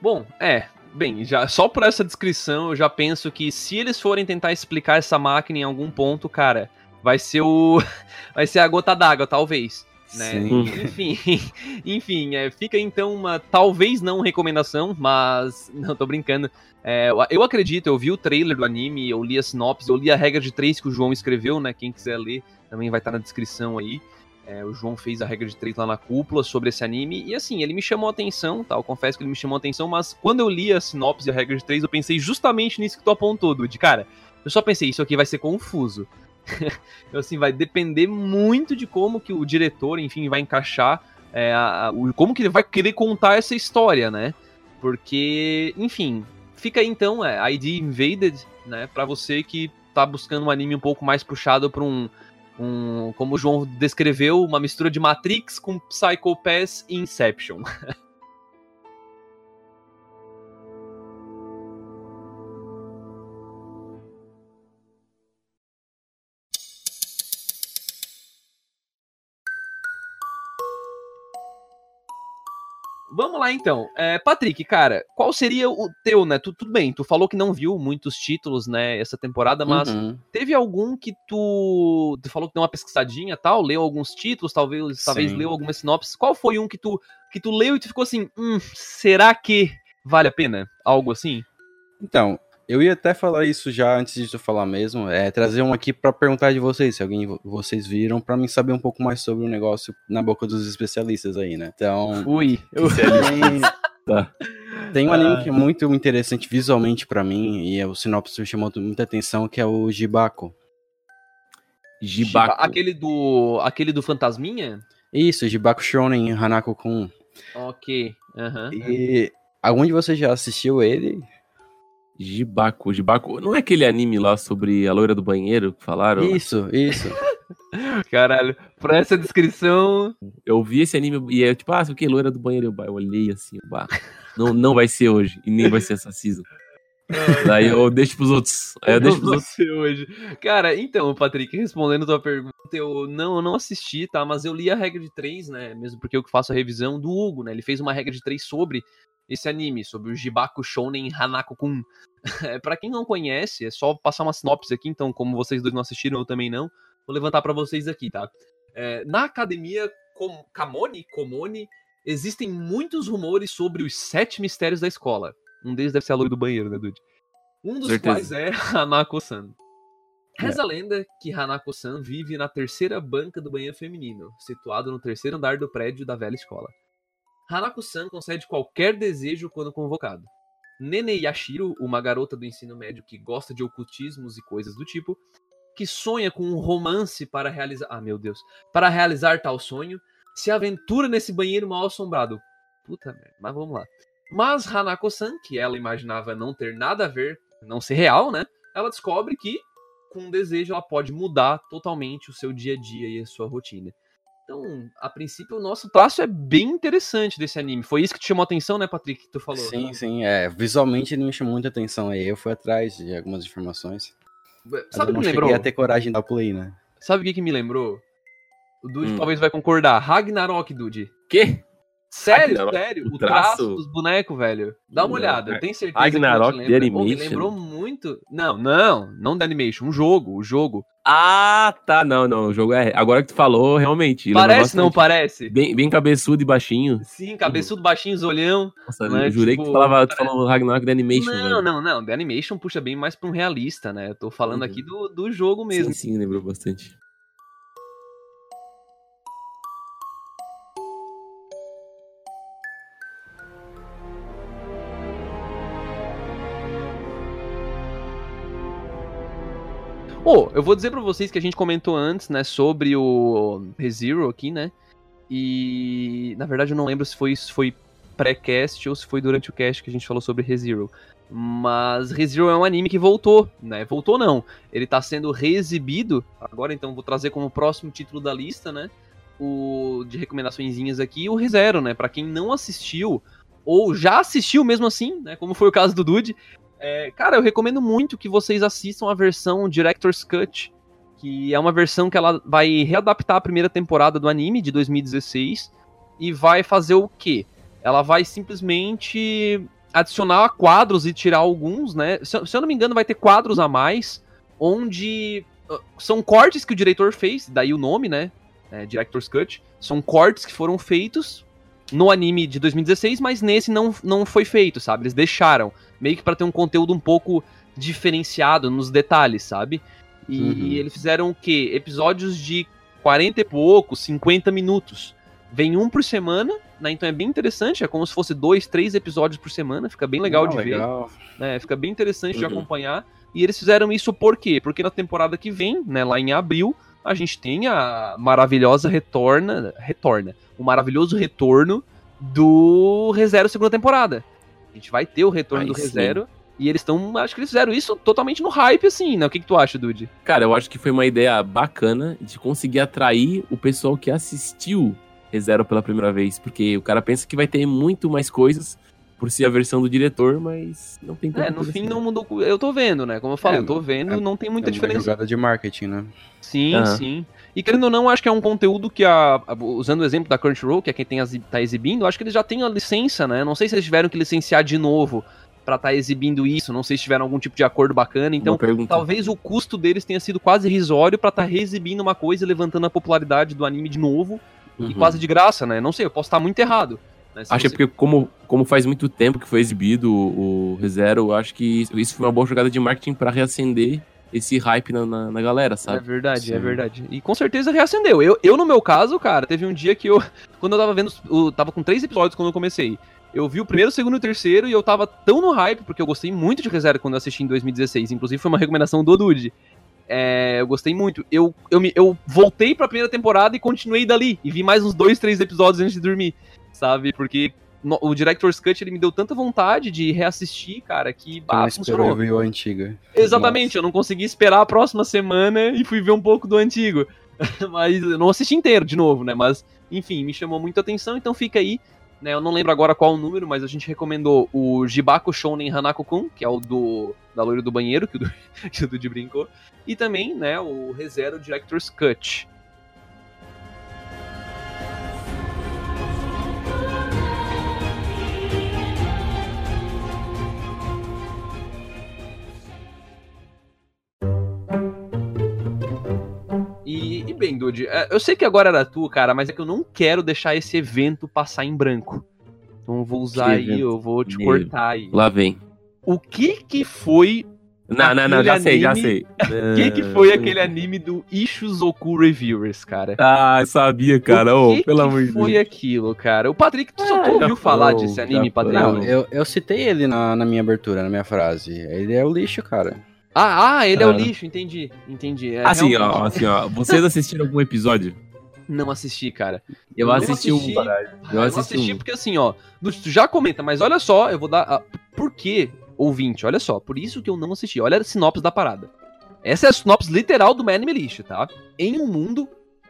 Bom, é, Bem, já só por essa descrição eu já penso que se eles forem tentar explicar essa máquina em algum ponto, cara, vai ser o *laughs* vai ser a gota d'água, talvez. Né? Enfim, *laughs* enfim é, fica então uma talvez não recomendação, mas *laughs* não tô brincando. É, eu acredito, eu vi o trailer do anime, eu li a sinopse, eu li a regra de três que o João escreveu, né? Quem quiser ler também vai estar na descrição aí. É, o João fez a regra de três lá na cúpula sobre esse anime. E assim, ele me chamou a atenção, tá? Eu confesso que ele me chamou a atenção, mas quando eu li a sinopse e a regra de três, eu pensei justamente nisso que tu apontou, Dude. Cara, eu só pensei, isso aqui vai ser confuso. *laughs* então, assim, vai depender muito de como que o diretor, enfim, vai encaixar. É, a, a, o, como que ele vai querer contar essa história, né? Porque, enfim, fica aí então, é, ID Invaded, né? Pra você que tá buscando um anime um pouco mais puxado pra um um, como o João descreveu, uma mistura de Matrix com Psycho Pass e Inception. *laughs* Vamos lá então. É, Patrick, cara, qual seria o teu, né? Tu, tudo bem, tu falou que não viu muitos títulos, né, essa temporada, mas uhum. teve algum que tu. Tu falou que deu uma pesquisadinha tal, leu alguns títulos, talvez, talvez leu algumas sinopses. Qual foi um que tu, que tu leu e tu ficou assim, hum, será que vale a pena? Algo assim? Então, eu ia até falar isso já antes de tu falar mesmo, é trazer um aqui para perguntar de vocês, se alguém vocês viram, para mim saber um pouco mais sobre o negócio na boca dos especialistas aí, né? Então, ui, eu tem, tá. tem um anime que é muito interessante visualmente para mim e o sinopse me chamou muita atenção, que é o Jibako. Jibako. Aquele do aquele do fantasminha? Isso, Jibako Shonen Hanako-kun. OK. Uhum. E algum de vocês já assistiu ele? Jibaku, Jibaku. Não é aquele anime lá sobre a loira do banheiro que falaram? Isso, isso. *laughs* Caralho, pra essa descrição. Eu vi esse anime e é tipo, ah, o que? Loira do banheiro. Eu, olhei assim, bah, não, não vai ser hoje. E nem vai ser essa season. Daí eu deixo pros outros. Aí eu deixo pros outros. hoje. Cara, então, Patrick, respondendo a tua pergunta, eu não, eu não assisti, tá? Mas eu li a regra de três, né? Mesmo porque eu que faço a revisão do Hugo, né? Ele fez uma regra de três sobre esse anime, sobre o Jibaku Shounen Hanako-kun. *laughs* É, para quem não conhece, é só passar uma sinopse aqui, então, como vocês dois não assistiram, eu também não, vou levantar para vocês aqui, tá? É, na academia Com Kamoni, Komoni, existem muitos rumores sobre os sete mistérios da escola. Um deles deve ser a loira do banheiro, né, Dude? Um dos Certeza. quais é *laughs* Hanako-san. Reza a lenda que Hanako-san vive na terceira banca do banheiro feminino, situado no terceiro andar do prédio da velha escola. Hanako-san concede qualquer desejo quando convocado. Nene Yashiro, uma garota do ensino médio que gosta de ocultismos e coisas do tipo, que sonha com um romance para realizar. Ah, meu Deus! Para realizar tal sonho, se aventura nesse banheiro mal assombrado. Puta merda, mas vamos lá. Mas Hanako-san, que ela imaginava não ter nada a ver, não ser real, né? Ela descobre que, com um desejo, ela pode mudar totalmente o seu dia a dia e a sua rotina. Então, a princípio, o nosso traço é bem interessante desse anime. Foi isso que te chamou a atenção, né, Patrick, que tu falou? Sim, sim. É, visualmente ele me chamou muita atenção aí. Eu fui atrás de algumas informações. Sabe o que me lembrou? a ter coragem de dar play, né? Sabe o que, que me lembrou? O Dude hum. talvez vai concordar. Ragnarok, Dude. Quê? Sério, Ragnarok, sério. O, traço... traço dos bonecos, velho. Dá uma olhada, eu tenho certeza Ragnarok que lembra. Pô, me lembrou muito. Não, não, não da animation, um jogo, o jogo. Ah, tá, não, não, o jogo é. Agora que tu falou, realmente. Parece, não parece? Bem, bem cabeçudo e baixinho. Sim, cabeçudo, baixinho, olhão. Nossa, né? eu jurei tipo, que tu falava, tu falou Ragnarok da animation. Não, velho. não, não, da animation puxa bem mais pra um realista, né? Eu tô falando uhum. aqui do, do jogo mesmo. Sim, sim, lembrou bastante. Oh, eu vou dizer para vocês que a gente comentou antes, né, sobre o ReZero aqui, né? E na verdade eu não lembro se foi, foi pré-cast ou se foi durante o cast que a gente falou sobre ReZero. Mas ReZero é um anime que voltou, né? Voltou não. Ele tá sendo reexibido. Agora então vou trazer como próximo título da lista, né? O de recomendaçõezinhas aqui, o ReZero, né? Para quem não assistiu ou já assistiu mesmo assim, né? Como foi o caso do Dude. É, cara, eu recomendo muito que vocês assistam a versão Director's Cut, que é uma versão que ela vai readaptar a primeira temporada do anime de 2016 e vai fazer o quê? Ela vai simplesmente adicionar quadros e tirar alguns, né? Se, se, eu não me engano, vai ter quadros a mais, onde uh, são cortes que o diretor fez, daí o nome, né? É, Director's Cut. São cortes que foram feitos no anime de 2016, mas nesse não, não foi feito, sabe? Eles deixaram, meio que para ter um conteúdo um pouco diferenciado nos detalhes, sabe? E, uhum. e eles fizeram o quê? Episódios de 40 e poucos, 50 minutos. Vem um por semana, né? Então é bem interessante, é como se fosse dois, três episódios por semana, fica bem legal de legal. ver. Né? Fica bem interessante uhum. de acompanhar. E eles fizeram isso por quê? Porque na temporada que vem, né, lá em abril, a gente tem a maravilhosa retorna, retorna, o maravilhoso retorno do ReZero segunda temporada. A gente vai ter o retorno do ReZero. E eles estão. Acho que eles fizeram isso totalmente no hype, assim, né? O que, que tu acha, Dude? Cara, eu acho que foi uma ideia bacana de conseguir atrair o pessoal que assistiu ReZero pela primeira vez, porque o cara pensa que vai ter muito mais coisas por ser a versão do diretor, mas não tem É, no fim assim. não mudou. Eu tô vendo, né? Como eu falo, é, eu tô vendo, é, não tem muita é diferença. É jogada de marketing, né? Sim, uhum. sim. E querendo ou não, acho que é um conteúdo que a, a, usando o exemplo da Crunchyroll, que é quem tem as, tá exibindo, acho que eles já têm a licença, né? Não sei se eles tiveram que licenciar de novo para estar tá exibindo isso, não sei se tiveram algum tipo de acordo bacana, então talvez o custo deles tenha sido quase irrisório para estar tá reexibindo uma coisa e levantando a popularidade do anime de novo uhum. e quase de graça, né? Não sei, eu posso estar muito errado. Né? Acho você... que é porque como, como faz muito tempo que foi exibido o ReZero, acho que isso foi uma boa jogada de marketing para reacender esse hype na, na, na, galera, sabe? É verdade, é Sim. é verdade. E com certeza reacendeu. Eu, eu, no meu caso, cara, teve um dia que eu. *laughs* Quando eu tava vendo. Eu tava com três episódios quando eu comecei. Eu vi o primeiro, o segundo e o terceiro e eu tava tão no hype, porque eu gostei muito de ReZero quando eu assisti em 2016. Inclusive foi uma recomendação do Dude. É, eu gostei muito. Eu, eu, me, eu voltei pra primeira temporada e continuei dali. E vi mais uns dois, três episódios antes de dormir, sabe? Porque no, o Director's Cut ele me deu tanta vontade de reassistir, cara, que bah, funcionou. Eu a antiga. Exatamente, Nossa. eu não consegui esperar a próxima semana e fui ver um pouco do antigo. *laughs* Mas eu não assisti inteiro de novo, né? Mas, enfim, me chamou muito a atenção, então fica aí né, eu não lembro agora qual o número, mas a gente recomendou o Jibaku Shounen Hanako-kun, que é o do da loira do banheiro, que o, *laughs* que o Dude brincou, e também, né, o ReZero Director's Cut, bem, Dude, é, eu sei que agora era tu, cara, mas é que eu não quero deixar esse evento passar em branco. Então eu vou usar aí, eu vou te Meu. cortar aí. Lá vem. O que que foi não, não, não, já anime... sei, já *laughs* sei. O que, que foi aquele anime do Ishuzoku Reviewers, cara? Ah, eu sabia, cara. O que, oh, pelo amor de Deus. foi aquilo, cara? O Patrick, tu só ah, ouviu falar desse anime, Patrick? Não, eu, eu citei ele na, na minha abertura, na minha frase. Ele é o lixo, cara. Ah, ah, ele é o lixo, entendi. Entendi. É, assim, realmente... ó, assim, ó. Vocês assistiram algum episódio? Não assisti, cara. Eu, eu assisti, assisti, um. Eu assisti, assisti um. porque assim, ó. Tu já comenta, mas olha só, eu vou dar. A... Por quê, ouvinte? Olha só, por isso que eu não assisti. Olha a sinopse da parada. Essa é a sinopse literal do anime lixo, tá? Em um mundo,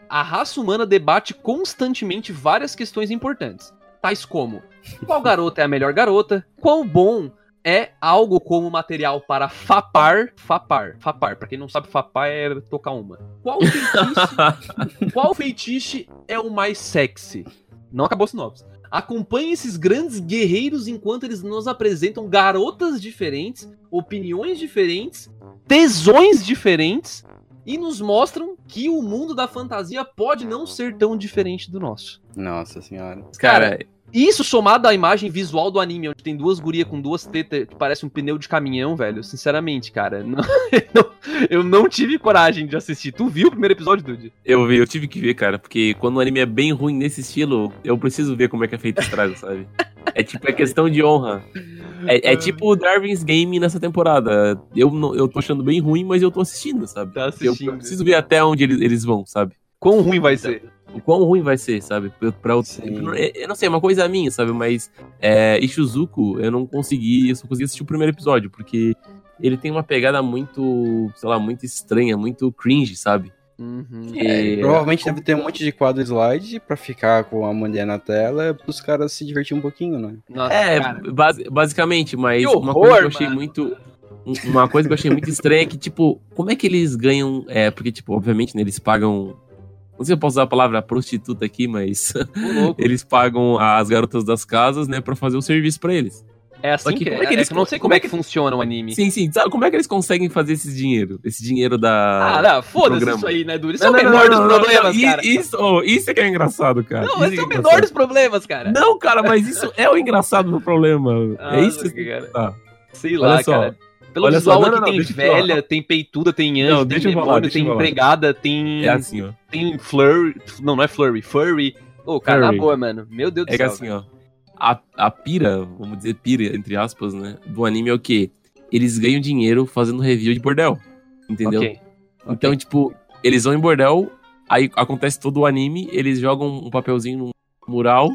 a raça humana debate constantemente várias questões importantes. Tais como: qual garota é a melhor garota? Qual bom é algo como material para fapar, fapar, fapar. Para quem não sabe, fapar é tocar uma. Qual *laughs* feitiço, qual feitiço é o mais sexy? Não acabou sinopse. Acompanhe esses grandes guerreiros enquanto eles nos apresentam garotas diferentes, opiniões diferentes, tesões diferentes e nos mostram que o mundo da fantasia pode não ser tão diferente do nosso. Nossa senhora. Cara, Isso somado à imagem visual do anime, onde tem duas gurias com duas tetas que parece um pneu de caminhão, velho. Sinceramente, cara. *laughs* Não, eu não tive coragem de assistir. Tu viu o primeiro episódio, Dude? Eu vi, eu tive que ver, cara. Porque quando o anime é bem ruim nesse estilo, eu preciso ver como é que é feito o estrago, sabe? É tipo, é questão de honra. É, é tipo o Darwin's Game nessa temporada. Eu, não, eu tô achando bem ruim, mas eu tô assistindo, sabe? Tá assistindo. Eu, eu preciso ver até onde eles, eles vão, sabe? Quão ruim vai ser? O quão ruim vai ser, sabe? Pra, eu, eu não sei, é uma coisa minha, sabe? Mas é, Ishizuku, eu não consegui, eu só consegui assistir o primeiro episódio, porque ele tem uma pegada muito, sei lá, muito estranha, muito cringe, sabe? Uhum. É, provavelmente deve ter um monte de quadro slide pra ficar com a mulher na tela pros caras se divertir um pouquinho, né? Nossa, é, base, basicamente, mas horror, uma coisa que eu achei mano. muito. Uma coisa que eu achei muito estranha é que, tipo, como é que eles ganham. É, porque, tipo, obviamente, né, eles pagam. Não sei se eu posso usar a palavra prostituta aqui, mas. *laughs* eles pagam as garotas das casas, né, pra fazer o serviço para eles. É assim que, como é que eles, é, não sei como, como é que funciona o anime. Sim, sim. Sabe como é que eles conseguem fazer esse dinheiro? Esse dinheiro da. Ah, não, foda-se isso aí, né, Duro? Isso não, é o menor não, dos problemas, cara. Isso, oh, isso é que é engraçado, cara. Não, esse é, é o menor dos problemas, cara. Não, cara, mas isso é o engraçado do problema. *laughs* Ah, é isso que. Cara. Ah. Sei lá, Olha cara. Pelo Olha visual aqui tem velha, tem peituda, tem anjo, tem demônio, falar, tem empregada, tem. É assim, ó. Tem flurry. Não, não é flurry, furry. Ô, oh, cara, na boa, mano. Meu Deus do céu. É que assim, ó a, a pira, vamos dizer pira, entre aspas, né, do anime é o quê? Eles ganham dinheiro fazendo review de bordel, entendeu? Okay. Então, okay. tipo, eles vão em bordel, aí acontece todo o anime, eles jogam um papelzinho no mural,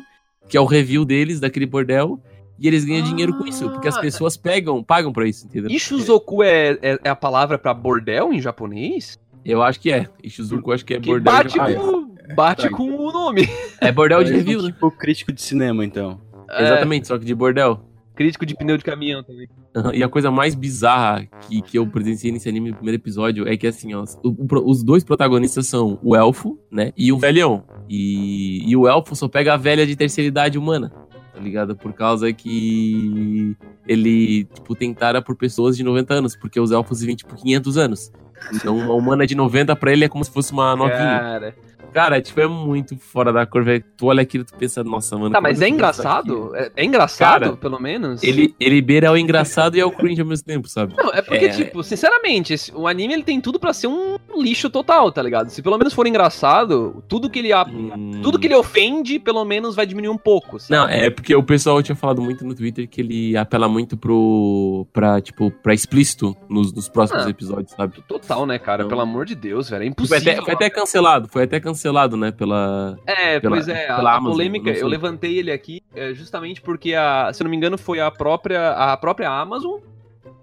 que é o review deles, daquele bordel, e eles ganham ah, dinheiro com isso, porque as ah, pessoas pegam, pagam pra isso, entendeu? Ishuzoku é, é, é a palavra pra bordel em japonês? Eu acho que é. Ishizuku acho que é que bordel. Bate, com, bate com o nome. É bordel de review, né? Tipo crítico de cinema, então. É. Exatamente, só que de bordel. Crítico de pneu de caminhão também. Uhum, e a coisa mais bizarra que, que eu presenciei nesse anime no primeiro episódio é que, assim, ó, o, o, os dois protagonistas são o elfo, né, e o velhão. E, e o elfo só pega a velha de terceira idade humana, tá ligado? Por causa que ele, tipo, tentara por pessoas de 90 anos, porque os elfos vivem, tipo, 500 anos. Então, uma humana de 90 pra ele é como se fosse uma novinha. Cara... Cara, tipo, é muito fora da curva. Tu olha aquilo e tu pensa, nossa, mano. Tá, mas é engraçado? É, é, engraçado, Cara, pelo menos? Ele, ele beira o engraçado e é o cringe ao mesmo tempo, sabe? Não, é porque, é... tipo, sinceramente, esse, o anime ele tem tudo para ser um lixo total, tá ligado? Se pelo menos for engraçado, tudo que ele, hum... tudo que ele ofende, pelo menos vai diminuir um pouco. Sabe? Não, é porque o pessoal tinha falado muito no Twitter que ele apela muito pro. pra, tipo, pra explícito nos, nos próximos ah, episódios, sabe? Total, né, cara? Então... Pelo amor de Deus, velho. É impossível. Foi até, foi até cancelado, foi até cancelado cancelado, né? Pela. É, pela, pois é. A, a polêmica, eu levantei ele aqui é, justamente porque, a, se eu não me engano, foi a própria, a própria Amazon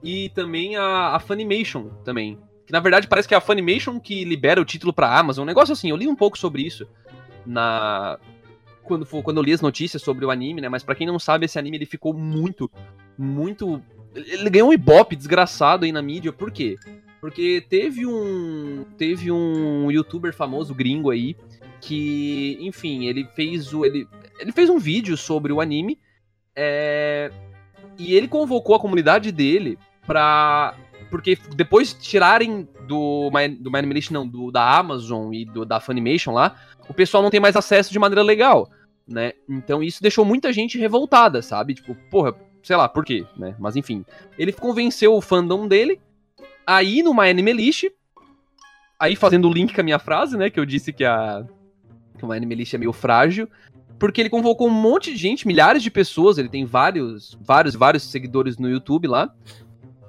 e também a, a Funimation também. Que na verdade parece que é a Funimation que libera o título pra Amazon. Um negócio assim, eu li um pouco sobre isso na. Quando, quando eu li as notícias sobre o anime, né? Mas para quem não sabe, esse anime ele ficou muito, muito. Ele ganhou um ibope desgraçado aí na mídia. Por quê? Porque teve um teve um youtuber famoso gringo aí que, enfim, ele fez o ele, ele fez um vídeo sobre o anime é, e ele convocou a comunidade dele pra porque depois de tirarem do do My Animation, não, do, da Amazon e do, da Funimation lá, o pessoal não tem mais acesso de maneira legal, né? Então isso deixou muita gente revoltada, sabe? Tipo, porra, sei lá, por quê, né? Mas enfim, ele convenceu o fandom dele Aí no My Anime List, aí fazendo o link com a minha frase, né, que eu disse que a que o My Anime List é meio frágil, porque ele convocou um monte de gente, milhares de pessoas, ele tem vários, vários, vários seguidores no YouTube lá.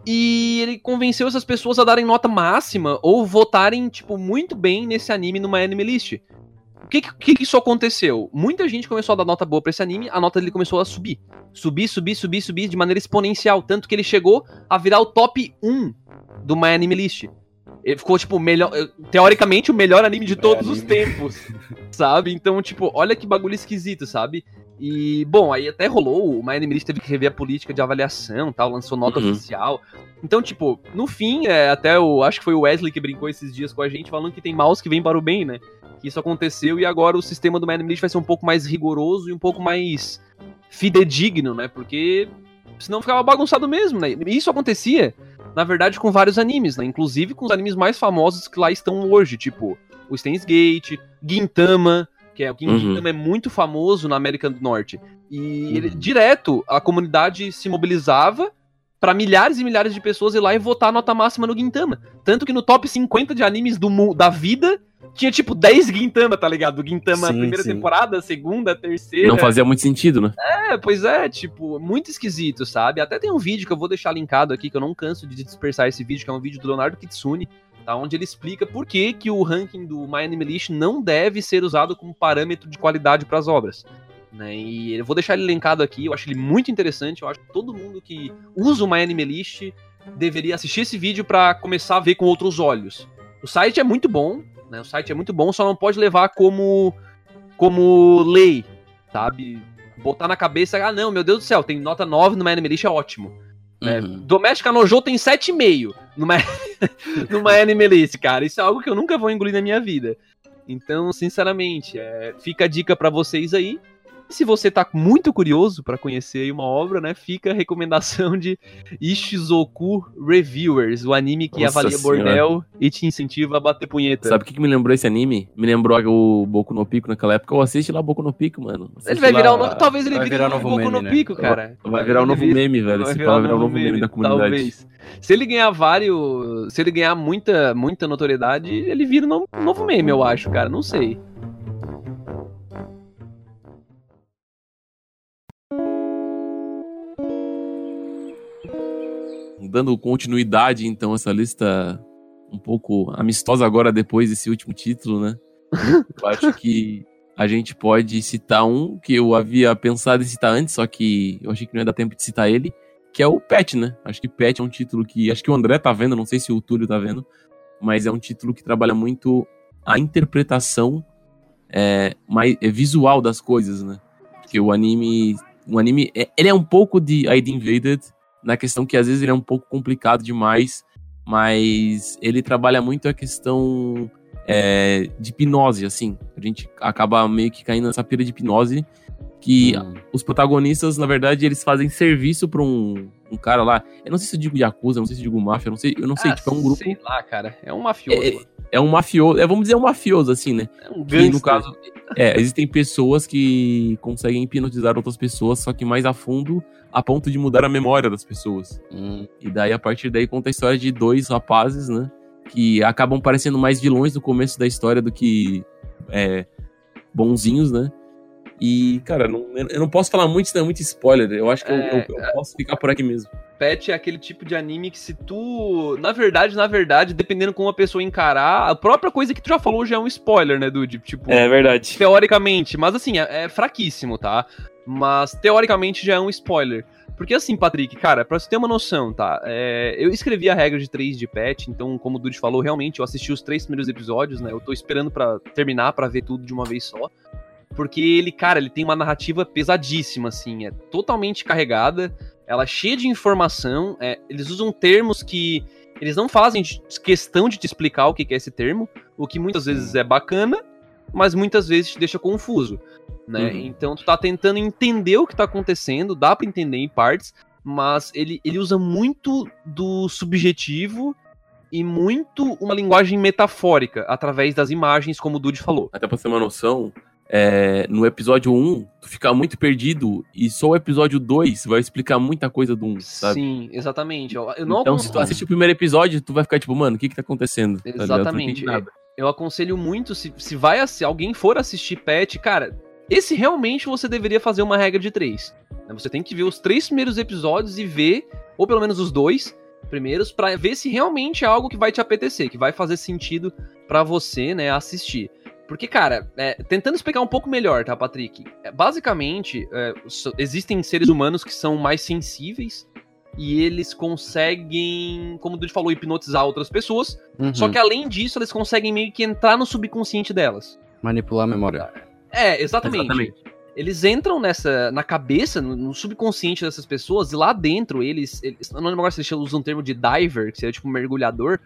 E ele convenceu essas pessoas a darem nota máxima ou votarem, tipo, muito bem nesse anime no My Anime List. O que, que, que isso aconteceu? Muita gente começou a dar nota boa pra esse anime, a nota dele começou a subir. Subir, subir, subir, subir de maneira exponencial. Tanto que ele chegou a virar o top 1 do My Anime List. Ele ficou, tipo, melhor. Teoricamente, o melhor anime de todos os tempos. sabe? Então, tipo, olha que bagulho esquisito, sabe? E, bom, aí até rolou, o My Anime List teve que rever a política de avaliação tal, lançou nota uhum. oficial. Então, tipo, no fim, é, até o. Acho que foi o Wesley que brincou esses dias com a gente, falando que tem mouse que vem para o bem, né? Que isso aconteceu e agora o sistema do My Anime List vai ser um pouco mais rigoroso e um pouco mais fidedigno, né? Porque senão ficava bagunçado mesmo, né? E isso acontecia na verdade, com vários animes, né? Inclusive com os animes mais famosos que lá estão hoje, tipo o Steins Gate, Gintama, que é o uhum. Gintama é muito famoso na América do Norte. E uhum. ele, direto a comunidade se mobilizava para milhares e milhares de pessoas ir lá e votar a nota máxima no Gintama. Tanto que no top 50 de animes do, da vida tinha tipo 10 Gintama, tá ligado? Do Gintama sim, primeira sim. temporada, segunda, terceira. Não fazia muito sentido, né? É, pois é, tipo, muito esquisito, sabe? Até tem um vídeo que eu vou deixar linkado aqui, que eu não canso de dispersar esse vídeo, que é um vídeo do Leonardo Kitsune, tá? Onde ele explica por que, que o ranking do My Anime List não deve ser usado como parâmetro de qualidade para as obras. Né? E eu vou deixar ele linkado aqui, eu acho ele muito interessante, eu acho que todo mundo que usa o My Anime List deveria assistir esse vídeo para começar a ver com outros olhos. O site é muito bom, né? O site é muito bom, só não pode levar como como lei, sabe? Botar na cabeça, ah não, meu Deus do céu, tem nota 9 no My Anime List, é ótimo. Né? Uhum. Doméstica Nojo tem 7,5 numa, *laughs* numa Anime List, cara. Isso é algo que eu nunca vou engolir na minha vida. Então, sinceramente, é, fica a dica para vocês aí. Se você tá muito curioso para conhecer uma obra, né, fica a recomendação de Ishizoku Reviewers, o anime que Nossa avalia senhora. bordel e te incentiva a bater punheta. Sabe o que, que me lembrou esse anime? Me lembrou o Boku no Pico naquela época. Eu assisti lá Boku no Pico, mano. ele vai lá... virar o no... Talvez ele vai vire virar um novo Boku meme, no né? Pico, cara. Vai virar um novo meme, velho. Vai virar, virar um novo meme, meme da comunidade. Talvez. Se ele ganhar vários. Se ele ganhar muita, muita notoriedade, ele vira um novo meme, eu acho, cara. Não sei. Dando continuidade, então, essa lista um pouco amistosa agora depois desse último título, né? *laughs* eu acho que a gente pode citar um que eu havia pensado em citar antes, só que eu achei que não ia dar tempo de citar ele, que é o Pet, né? Acho que Pet é um título que. Acho que o André tá vendo, não sei se o Túlio tá vendo, mas é um título que trabalha muito a interpretação é, mais, é, visual das coisas, né? Porque o anime. O anime. É, ele é um pouco de ID Invaded, na questão que às vezes ele é um pouco complicado demais, mas ele trabalha muito a questão é, de hipnose, assim. A gente acaba meio que caindo nessa pira de hipnose que hum. os protagonistas, na verdade, eles fazem serviço para um, um cara lá. Eu não sei se eu digo Yakuza, não sei se eu digo máfia, eu não sei, eu não sei, ah, tipo, é um grupo. Sei lá, cara. É um mafioso. É, é um mafioso, é, vamos dizer um mafioso, assim, né? É um gangster. no caso, é, existem pessoas que conseguem hipnotizar outras pessoas, só que mais a fundo a ponto de mudar a memória das pessoas. Hum. E daí, a partir daí, conta a história de dois rapazes, né? Que acabam parecendo mais vilões no começo da história do que é, bonzinhos, né? E, cara, não, eu não posso falar muito, senão é muito spoiler. Eu acho que é, eu, eu, eu, posso ficar por aqui mesmo. Pet é aquele tipo de anime que se tu. Na verdade, na verdade, dependendo como a pessoa encarar, a própria coisa que tu já falou já é um spoiler, né, Dude? Tipo. É verdade. Teoricamente. Mas assim, é, é fraquíssimo, tá? Mas teoricamente já é um spoiler. Porque assim, Patrick, cara, pra você ter uma noção, tá? É, eu escrevi a regra de 3 de pet, então, como o Dude falou, realmente eu assisti os três primeiros episódios, né? Eu tô esperando para terminar, para ver tudo de uma vez só. Porque ele, cara, ele tem uma narrativa pesadíssima, assim, é totalmente carregada, ela é cheia de informação, é, eles usam termos que eles não fazem questão de te explicar o que é esse termo, o que muitas vezes é bacana, mas muitas vezes te deixa confuso né? Uhum. Então tu tá tentando entender o que tá acontecendo, dá para entender em partes, mas ele, ele usa muito do subjetivo e muito uma linguagem metafórica através das imagens, como o Dude falou. Até pra ter uma noção, é, no episódio 1, tu fica muito perdido e só o episódio 2 vai explicar muita coisa do 1, sabe? Sim, exatamente. Eu, não então, se tu assiste o primeiro episódio, tu vai ficar tipo, mano, o que que tá acontecendo? Tá exatamente. Tá eu aconselho muito, se, se vai se alguém for assistir Pet, cara, esse realmente você deveria fazer uma regra de três. Né? Você tem que ver os três primeiros episódios e ver, ou pelo menos os dois primeiros, para ver se realmente é algo que vai te apetecer, que vai fazer sentido para você, né, assistir. Porque, cara, é, tentando explicar um pouco melhor, tá, Patrick? É, basicamente, é, existem seres humanos que são mais sensíveis e eles conseguem, como o Dude falou, hipnotizar outras pessoas. Uhum. Só que além disso, eles conseguem meio que entrar no subconsciente delas. Manipular a memória. É, exatamente. exatamente. Eles entram nessa na cabeça, no, no, subconsciente dessas pessoas, e lá dentro eles, eles não lembro agora se eles usam o termo de diver, que seria tipo um mergulhador,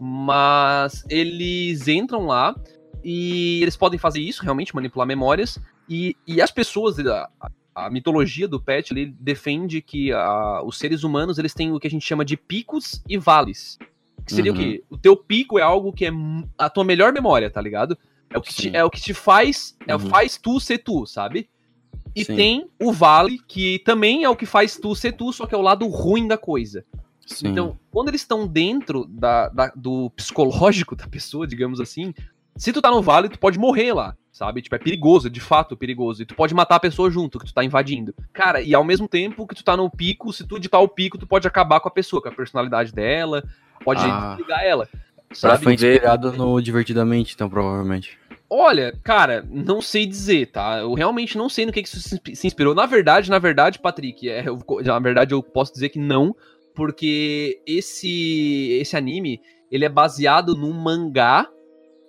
mas eles entram lá e eles podem fazer isso, realmente, manipular memórias, e, e as pessoas, a, mitologia do Pet ele defende que a, os seres humanos eles têm o que a gente chama de picos e vales. Que seria uhum. o quê? O teu pico é algo que é a tua melhor memória, tá ligado? É o que, te, é o que te faz, é o uhum. faz tu ser tu, sabe? E Sim. tem o Vale, que também é o que faz tu ser tu, só que é o lado ruim da coisa. Sim. Então, quando eles estão dentro da, da, do psicológico *laughs* da pessoa, digamos assim, se tu tá no vale, tu pode morrer lá, sabe? Tipo, é perigoso, é de fato perigoso. E tu pode matar a pessoa junto, que tu tá invadindo. Cara, e ao mesmo tempo que tu tá no pico, se tu editar o pico, tu pode acabar com a pessoa, com a personalidade dela, pode ah. desligar ela. Sabe? Foi inspirado no Divertidamente, então, provavelmente. Olha, cara, não sei dizer, tá? Eu realmente não sei no que, que isso se inspirou. Na verdade, na verdade, Patrick, é, eu, na verdade eu posso dizer que não, porque esse esse anime, ele é baseado num mangá,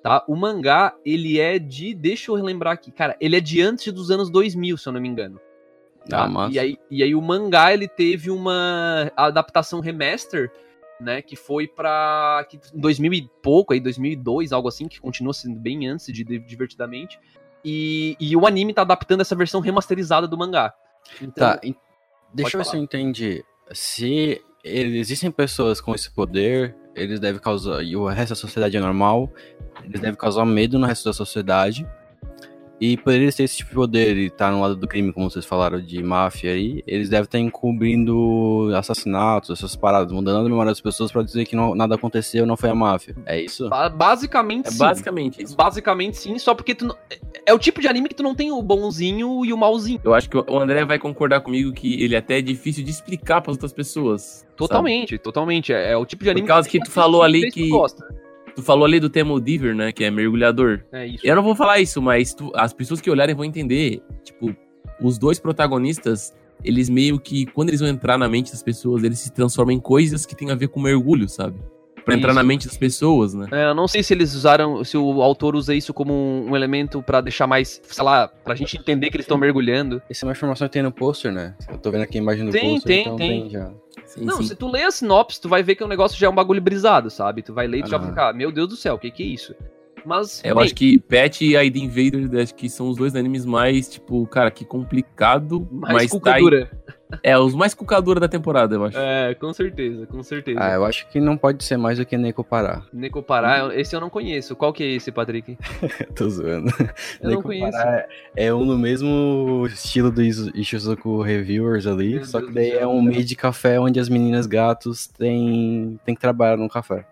tá? O mangá, ele é de, deixa eu relembrar aqui, cara, ele é de antes dos anos 2000, se eu não me engano. Tá? Ah, e, aí, e aí o mangá, ele teve uma adaptação remaster né, que foi para em 2000 e pouco, aí 2002, algo assim, que continua sendo bem antes de Divertidamente. E, e o anime tá adaptando essa versão remasterizada do mangá. Então, tá, deixa eu ver se eu entendi. Se existem pessoas com esse poder, eles devem causar, e o resto da sociedade é normal, eles devem causar medo no resto da sociedade. E por eles terem esse tipo de poder e estar tá no lado do crime, como vocês falaram de máfia aí, eles devem estar encobrindo assassinatos, essas paradas, mudando a memória das pessoas para dizer que não, nada aconteceu, não foi a máfia. É isso? Basicamente é sim. Basicamente isso. Basicamente sim, só porque tu não... é o tipo de anime que tu não tem o bonzinho e o malzinho. Eu acho que o André vai concordar comigo que ele até é difícil de explicar para outras pessoas. Totalmente, sabe? totalmente. É, é, o tipo de anime Por causa que, que tu falou ali que. Gosta. Tu falou ali do Temo Diver, né? Que é mergulhador. É isso. Eu não vou falar isso, mas tu, as pessoas que olharem vão entender. Tipo, os dois protagonistas, eles meio que, quando eles vão entrar na mente das pessoas, eles se transformam em coisas que tem a ver com mergulho, sabe? Pra entrar na mente das pessoas, né? É, eu não sei se eles usaram, se o autor usa isso como um, elemento para deixar mais, sei lá, pra gente entender que eles estão mergulhando. Essa é uma informação que tem no pôster, né? Eu tô vendo aqui a imagem do tem, pôster, tem, então tem. tem já. Sim, não, sim. se tu lê a sinopse, tu vai ver que o negócio já é um bagulho brisado, sabe? Tu vai ler e tu já vai ficar, meu Deus do céu, o que que é isso? Mas. Eu bem, acho que Pet e ID Invader acho que são os dois animes mais, tipo, cara, que complicado. Mais mas cucadura. Tá é, os mais cucadura da temporada, eu acho. É, com certeza, com certeza. Ah, eu acho que não pode ser mais do que Neko Pará. Neko Pará, hum. esse eu não conheço. Qual que é esse, Patrick? *laughs* Tô zoando. Eu *laughs* Neko não conheço. É, é um no mesmo estilo do Ishizuku Reviewers ali, Meu só Deus que daí é um meio de café onde as meninas gatos têm, têm que trabalhar no café.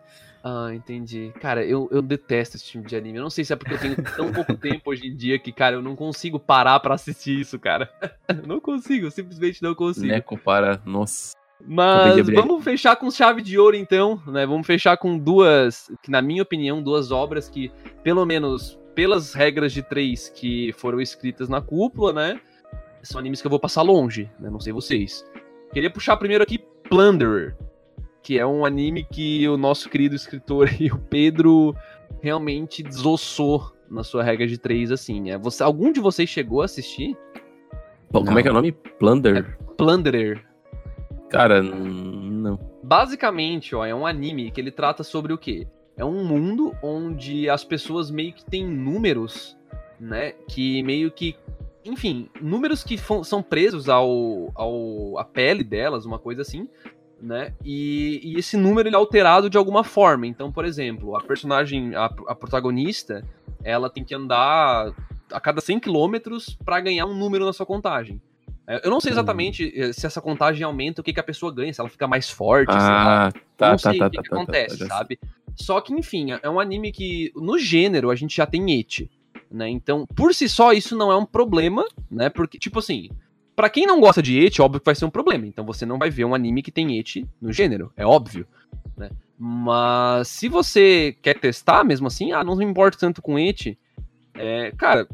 Ah, entendi. Cara, eu, eu detesto esse tipo de anime. Eu não sei se é porque eu tenho tão pouco *laughs* tempo hoje em dia que, cara, eu não consigo parar para assistir isso, cara. *laughs* não consigo, simplesmente não consigo. Né, compara, nossa. Mas vamos fechar com chave de ouro, então, né? Vamos fechar com duas, que na minha opinião, duas obras que, pelo menos pelas regras de três que foram escritas na cúpula, né? São animes que eu vou passar longe, né? Não sei vocês. Queria puxar primeiro aqui Plunderer, que é um anime que o nosso querido escritor *laughs* e o Pedro realmente desossou na sua regra de três, assim. É, você, algum de vocês chegou a assistir? Como é que é o nome? Plunder? É Plunderer. Cara, não. Basicamente, ó, é um anime que ele trata sobre o quê? É um mundo onde as pessoas meio que têm números, né? Que meio que. Enfim, números que são presos ao, ao a pele delas, uma coisa assim, né? E, e, esse número ele é alterado de alguma forma. Então, por exemplo, a personagem, a, a protagonista, ela tem que andar a cada 100 quilômetros para ganhar um número na sua contagem. É, eu não sei exatamente eh, se essa contagem aumenta, o que, que a pessoa ganha, se ela fica mais forte, ah, tá, não tá, sei tá, o que, tá, que tá, acontece, sabe? Só que, enfim, é um anime que, no gênero, a gente já tem eti, né? Então, por si só, isso não é um problema, né? Porque, tipo assim, para quem não gosta de eti, óbvio que vai ser um problema. Então você não vai ver um anime que tem eti no gênero, é óbvio, né? Mas se você quer testar mesmo assim, ah, não me importa tanto com eti, é, cara,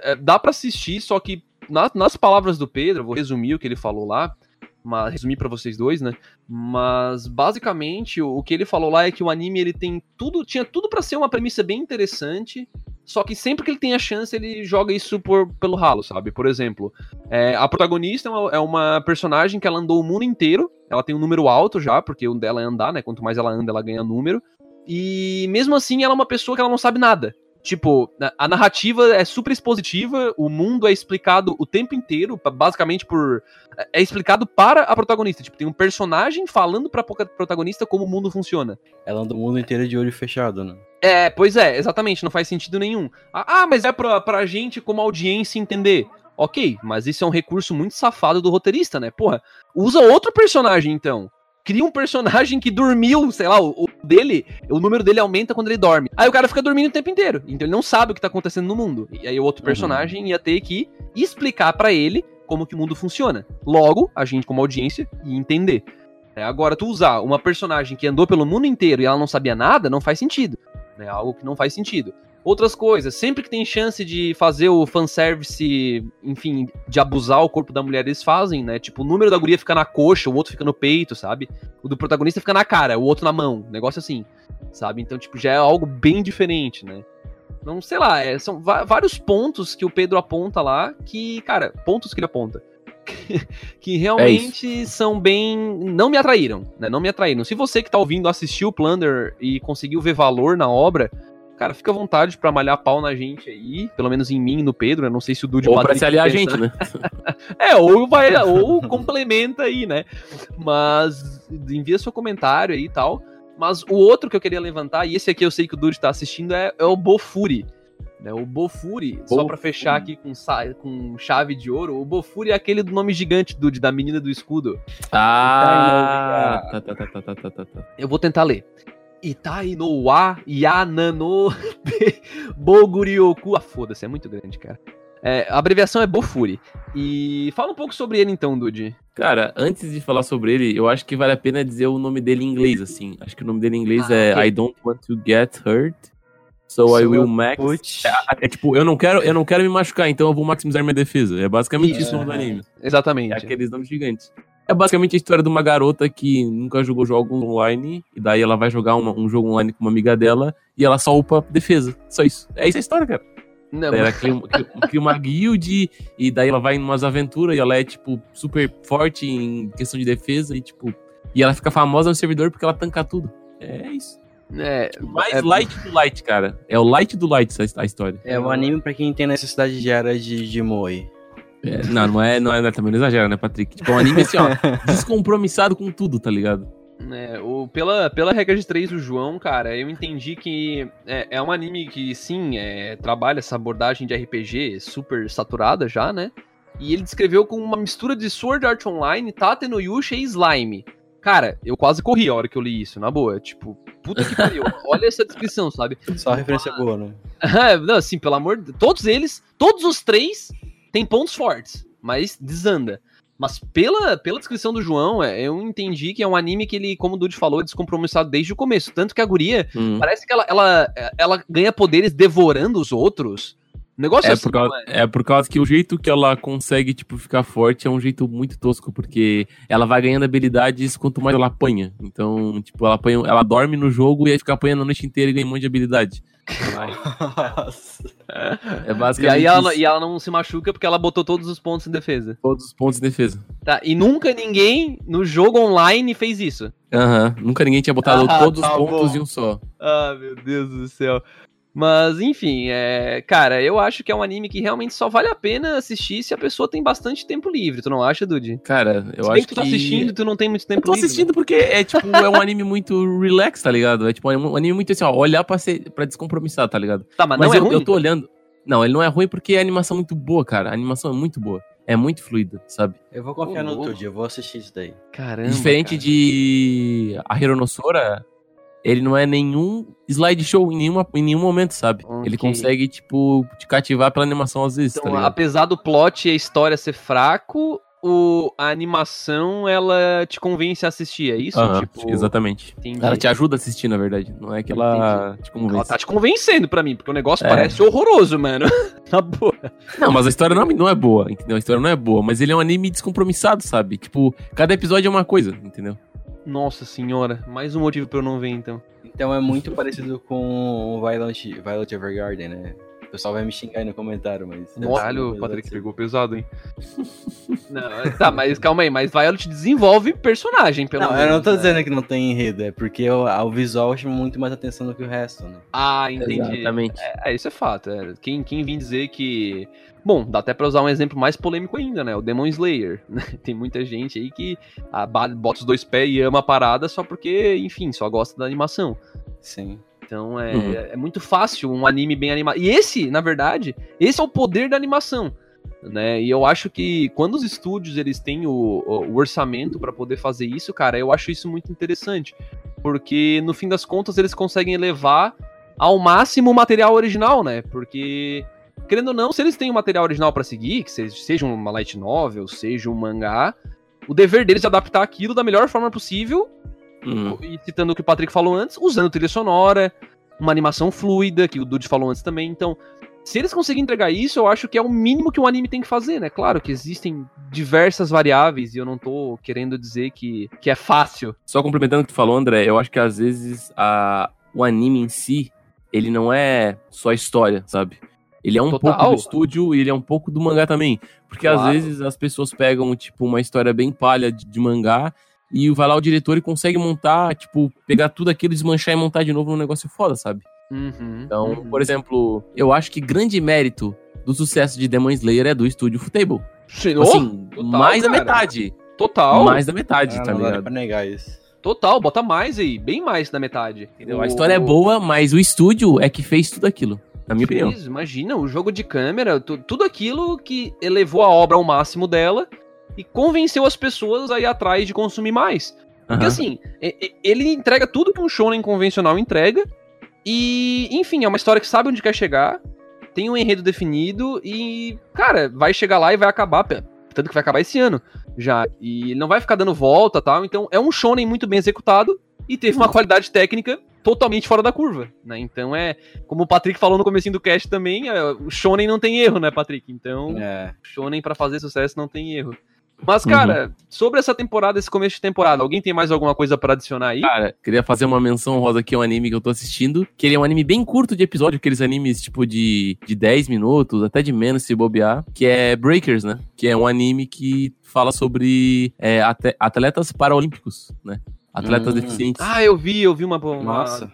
é, dá para assistir, só que nas, nas palavras do Pedro, vou resumir o que ele falou lá, mas resumir para vocês dois, né? Mas basicamente o, o, que ele falou lá é que o anime ele tem tudo, tinha tudo para ser uma premissa bem interessante, só que sempre que ele tem a chance, ele joga isso por, pelo ralo, sabe? Por exemplo, é, a protagonista é uma, é uma, personagem que ela andou o mundo inteiro. Ela tem um número alto já, porque o dela é andar, né? Quanto mais ela anda, ela ganha número. E mesmo assim, ela é uma pessoa que ela não sabe nada. Tipo, a narrativa é super expositiva, o mundo é explicado o tempo inteiro, basicamente por. É explicado para a protagonista. Tipo, tem um personagem falando pra protagonista como o mundo funciona. Ela anda o mundo inteiro de olho fechado, né? É, pois é, exatamente, não faz sentido nenhum. Ah, ah, mas é pra, pra gente, como audiência, entender. Ok, mas isso é um recurso muito safado do roteirista, né? Porra, usa outro personagem então. Cria um personagem que dormiu, sei lá, o, o dele, o número dele aumenta quando ele dorme. Aí o cara fica dormindo o tempo inteiro. Então ele não sabe o que tá acontecendo no mundo. E aí o outro uhum. personagem uhum. ia ter que explicar para ele como que o mundo funciona. Logo, a gente, como audiência, ia entender. É, agora, tu usar uma personagem que andou pelo mundo inteiro e ela não sabia nada, não faz sentido. É algo que não faz sentido. Outras coisas, sempre que tem chance de fazer o fanservice, enfim, de abusar o corpo da mulher, eles fazem, né? Tipo, o número da guria fica na coxa, o outro fica no peito, sabe? O do protagonista fica na cara, o outro na mão, negócio assim, sabe? Então, tipo, já é algo bem diferente, né? Não, sei lá, é, são vários pontos que o Pedro aponta lá que, cara, pontos que ele aponta. *laughs* que realmente é são bem. Não me atraíram, né? Não me atraíram. Se você que tá ouvindo assistiu o Plunder e conseguiu ver valor na obra, Cara, fica à vontade pra malhar pau na gente aí, pelo menos em mim e no Pedro, eu não sei se o Dude Ou pra se aliar a gente, né? *laughs* é, ou vai, ou complementa aí, né? Mas envia seu comentário aí e tal. Mas o outro que eu queria levantar, e esse aqui eu sei que o Dude tá assistindo, é, é o Bofuri. Né, o Bofuri, só pra fechar aqui com, com chave de ouro, o Bofuri é aquele do nome gigante, Dude, da menina do escudo. Ah, tá, tá, tá, tá, tá, tá, tá. Eu vou tentar ler. Itai no wa yanano *laughs* bogurioku. Ah, foda-se, é muito grande, cara. É, a abreviação é Bofuri. E fala um pouco sobre ele então, Dude. Cara, antes de falar sobre ele, eu acho que vale a pena dizer o nome dele em inglês, assim. Acho que o nome dele em inglês ah, é okay. I don't want to get hurt. So, so I will max. É, é, tipo, eu não quero, eu não quero me machucar, então eu vou maximizar minha defesa. É basicamente yeah. isso o nome do anime. Exatamente. É aqueles nomes gigantes. É basicamente a história de uma garota que nunca jogou jogos online, e daí ela vai jogar uma, um jogo online com uma amiga dela, e ela só upa defesa. Só isso. É isso a história, cara. Não, ela cria, cria, uma guild, e daí ela vai em umas aventuras, e ela é, tipo, super forte em questão de defesa, e, tipo, e ela fica famosa no servidor porque ela tanca tudo. É isso. É, mais é... light do light, cara. É o light do light a história. É o anime pra quem tem necessidade diária de, de moe. É, não, não é, não é, também não exagera, né, Patrick? Tipo, é um anime assim, ó, *laughs* descompromissado com tudo, tá ligado? É, o, pela, pela regra de três do João, cara, eu entendi que é, é um anime que, sim, é, trabalha essa abordagem de RPG super saturada já, né? E ele descreveu com uma mistura de Sword Art Online, Tate no Yusha e Slime. Cara, eu quase corri a hora que eu li isso, na boa. Tipo, puta que pariu. *laughs* Olha essa descrição, sabe? Só referência boa, né? *laughs* não, assim, pelo amor de Todos eles, todos os três tem pontos fortes, mas desanda. Mas pela, pela descrição do João, é, eu entendi que é um anime que ele, como o Dude falou, é descompromissado desde o começo. Tanto que a guria, hum. parece que ela, ela, ela ganha poderes devorando os outros. Negócio é, assim, por causa, é? é? por causa que o jeito que ela consegue, tipo, ficar forte é um jeito muito tosco, porque ela vai ganhando habilidades quanto mais ela apanha. Então, tipo, ela apanha, ela dorme no jogo e aí fica apanhando a noite inteira e ganha um monte de habilidade. É basicamente. E aí ela, e ela não se machuca porque ela botou todos os pontos em defesa. Todos os pontos em defesa. Tá, e nunca ninguém no jogo online fez isso. Aham, uhum. nunca ninguém tinha botado ah, todos tá os pontos bom. em um só. Ah, meu Deus do céu. Mas, enfim, é... cara, eu acho que é um anime que realmente só vale a pena assistir se a pessoa tem bastante tempo livre. Tu não acha, Dude? Cara, eu se acho que. tu tá assistindo tu não tem muito tempo livre. Eu tô assistindo porque é, tipo, é um anime muito relax, tá ligado? É tipo um anime muito assim, ó, olhar pra, ser, pra descompromissar, tá ligado? Tá, mas, mas não é eu, ruim? eu tô olhando. Não, ele não é ruim porque a animação é muito boa, cara. A animação é muito boa. É muito fluida, sabe? Eu vou confiar oh, no outro dia, eu vou assistir isso daí. Caramba. Diferente cara. de a Hironossora, ele não é nenhum slideshow em, nenhuma, em nenhum momento, sabe? Okay. Ele consegue, tipo, te cativar pela animação às vezes, então, tá apesar do plot e a história ser fraco, o, a animação, ela te convence a assistir, é isso? tipo, exatamente. Entendi. Ela te ajuda a assistir, na verdade. Não é que ela entendi. te convence. Ela tá te convencendo pra mim, porque o negócio é. parece horroroso, mano. *laughs* Na boa. Não, mas a história não, não é boa, entendeu? A história não é boa, mas ele é um anime descompromissado, sabe? Tipo, cada episódio é uma coisa, entendeu? Nossa senhora, mais um motivo pra eu não ver então. Então é muito parecido com o Violet, Violet Evergarden, né? O pessoal vai me xingar aí no comentário, mas. Caralho, o Patrick pegou pesado, hein? *laughs* não, tá, mas calma aí, mas Violet desenvolve personagem, pelo não, menos. Eu não tô né? dizendo que não tem enredo, é porque o, o visual chama muito mais atenção do que o resto, né? Ah, entendi. Exatamente. É, é isso é fato. É. Quem, quem vim dizer que Bom, dá até pra usar um exemplo mais polêmico ainda, né? O Demon Slayer. *laughs* Né? Tem muita gente aí que ah, bota os dois pés e ama a parada só porque, enfim, só gosta da animação. Sim. Então é, uhum. é muito fácil um anime bem animado. E esse, na verdade, esse é o poder da animação. né? E eu acho que quando os estúdios eles têm o, o orçamento para poder fazer isso, cara, eu acho isso muito interessante, porque no fim das contas eles conseguem elevar ao máximo o material original, né? Porque querendo ou não, se eles têm o material original para seguir, que seja, uma light novel, seja um mangá, o dever deles é adaptar aquilo da melhor forma possível. Uhum. E citando o que o Patrick falou antes, usando trilha sonora, uma animação fluida, que o Dude falou antes também. Então, se eles conseguirem entregar isso, eu acho que é o mínimo que um anime tem que fazer, né? Claro que existem diversas variáveis e eu não tô querendo dizer que, que é fácil. Só complementando o que tu falou, André, eu acho que às vezes a, o anime em si, ele não é só história, sabe? Ele é um Total. pouco do estúdio e ele é um pouco do mangá também. Porque claro. às vezes as pessoas pegam, tipo, uma história bem palha de, de mangá e vai lá o diretor e consegue montar, tipo, pegar tudo aquilo, desmanchar e montar de novo num negócio foda, sabe? Uhum, então, uhum. por exemplo, eu acho que grande mérito do sucesso de Demon Slayer é do estúdio Futable. Assim, Total, mais cara. da metade. Total. Mais da metade, ah, tá não ligado? Dá pra negar isso. Total, bota mais aí, bem mais da metade. Entendeu? O... A história é boa, mas o estúdio é que fez tudo aquilo. Na minha fez, opinião. Imagina, o jogo de câmera, tudo aquilo que elevou a obra ao máximo dela e convenceu as pessoas a ir atrás de consumir mais. Porque uhum. assim, ele entrega tudo que um shonen convencional entrega, e, enfim, é uma história que sabe onde quer chegar, tem um enredo definido e, cara, vai chegar lá e vai acabar, tanto que vai acabar esse ano já. E ele não vai ficar dando volta tal. Então é um shonen muito bem executado e teve uma qualidade técnica totalmente fora da curva, né? Então é, como o Patrick falou no começo do cast também, é, o shonen não tem erro, né, Patrick? Então, é. shonen para fazer sucesso não tem erro. Mas, uhum. cara, uhum. sobre essa temporada, esse começo de temporada, alguém tem mais alguma coisa para adicionar aí? Cara, queria fazer uma menção rosa aqui a um anime que eu tô assistindo, que ele é um anime bem curto de episódio, aqueles animes tipo de, de 10 minutos, até de menos se bobear, que é Breakers, né? Que é um anime que fala sobre é, atletas paraolímpicos, né? Atletas hum. deficientes. Ah, eu vi, eu vi uma. uma... Nossa.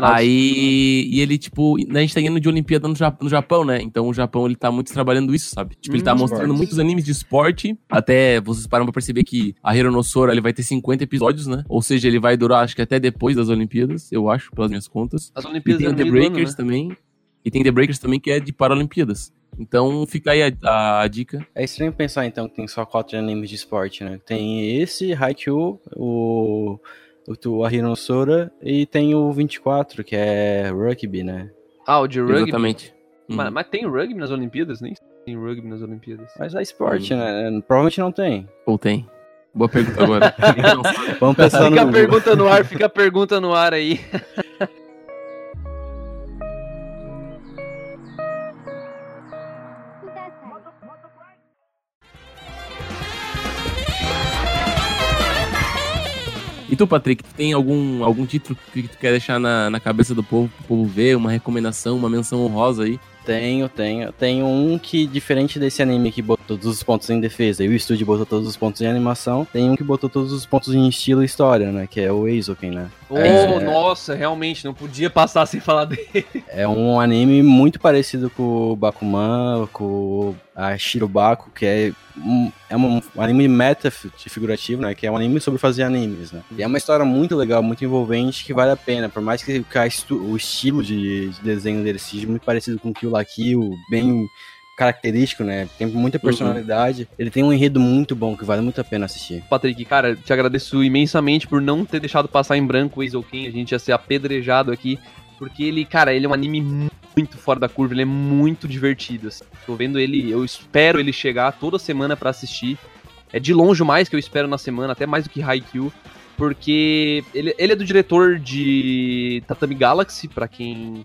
Aí, e ele, tipo, a gente tá indo de Olimpíada no, no Japão, né? Então o Japão, ele tá muito trabalhando isso, sabe? Tipo, hum, ele tá hum, mostrando esportes. muitos animes de esporte. Até vocês param pra perceber que a Hironossora, ele vai ter 50 episódios, né? Ou seja, ele vai durar, acho que até depois das Olimpíadas, eu acho, pelas minhas contas. As Olimpíadas e tem o The Breakers ano, né? também. E tem The Breakers também, que é de Paralimpíadas. Então fica aí a, a, dica. É estranho pensar então que tem só quatro animes de esporte, né? Tem esse, Haikyuu, o o Sora e tem o 24, que é rugby, né? Ah, o de rugby? Exatamente. Mas, uhum. mas tem rugby nas Olimpíadas? Nem tem rugby nas Olimpíadas. Mas é esporte, né? Provavelmente não tem. Ou tem. Boa pergunta agora. *laughs* Vamos pensar fica no... a pergunta no ar, fica a pergunta no ar aí. *laughs* E tu, Patrick, tem algum, algum título que tu quer deixar na, na cabeça do povo, pro povo ver, uma recomendação, uma menção honrosa aí? Tenho, tenho. Tenho um que, diferente desse anime que botou todos os pontos em defesa e o estúdio botou todos os pontos em animação, tem um que botou todos os pontos em estilo e história, né? Que é o Eizoken, né? Oh, é, nossa, realmente, não podia passar sem falar dele. É um anime muito parecido com o Bakuman, com a Shirobako, que é um, é um anime meta figurativo, né? Que é um anime sobre fazer animes, né? E é uma história muito legal, muito envolvente, que vale a pena. Por mais que, o estilo de, de, desenho dele seja muito parecido com o Kill la Kill, bem característico, né? Tem muita uhum. personalidade. Uhum. Ele tem um enredo muito bom que vale muito a pena assistir. Patrick, cara, te agradeço imensamente por não ter deixado passar em branco o Eizouken. A gente ia ser apedrejado aqui. Porque ele, cara, ele é um anime muito fora da curva, ele é muito divertido. Assim. Tô vendo ele, eu espero ele chegar toda semana para assistir. É de longe mais que eu espero na semana, até mais do que Haikyuu. Porque ele, ele é do diretor de Tatami Galaxy, para quem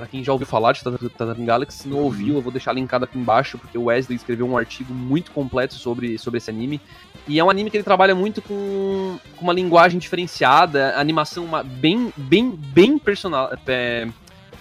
para quem já ouviu falar de Tatami Galaxy, se não ouviu, eu vou deixar linkado aqui embaixo, porque o Wesley escreveu um artigo muito completo sobre, sobre esse anime. E é um anime que ele trabalha muito com, com uma linguagem diferenciada, animação uma, bem, bem, bem personal, é,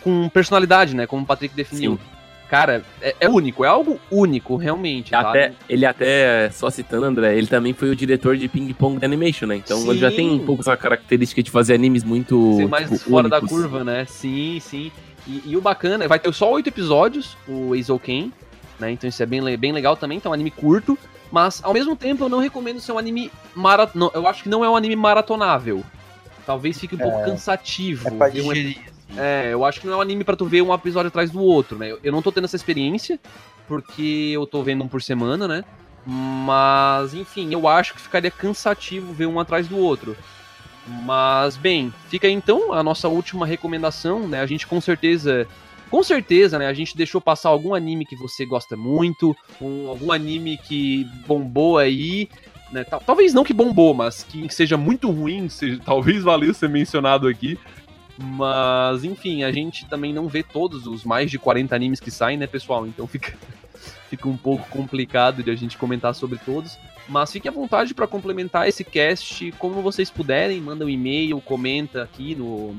com personalidade, né? Como o Patrick definiu. Sim. Cara, é, é, único, é algo único, realmente. Tá? Até, ele até, só citando, André, ele também foi o diretor de Ping Pong Animation, né? Então sim. ele já tem um pouco essa característica de fazer animes muito. Ser mais tipo, fora únicos. da curva, né? Sim, sim. E, e, o bacana, vai ter só oito episódios, o Eizouken, né? Então isso é bem, bem legal também, então é um anime curto. Mas, ao mesmo tempo, eu não recomendo ser um anime maraton... Eu acho que não é um anime maratonável. Talvez fique um é, pouco cansativo. É pra digerir. É, eu acho que não é um anime para tu ver um episódio atrás do outro, né? Eu, não tô tendo essa experiência, porque eu tô vendo um por semana, né? Mas, enfim, eu acho que ficaria cansativo ver um atrás do outro. Mas, bem, fica então a nossa última recomendação, né? A gente com certeza. Com certeza, né? A gente deixou passar algum anime que você gosta muito, um, algum anime que bombou aí. Né? Talvez não que bombou, mas que seja muito ruim, seja, talvez valeu ser mencionado aqui. Mas, enfim, a gente também não vê todos os mais de 40 animes que saem, né, pessoal? Então fica, *laughs* fica um pouco complicado de a gente comentar sobre todos. Mas fique à vontade para complementar esse cast como vocês puderem. Manda um e-mail, comenta aqui no,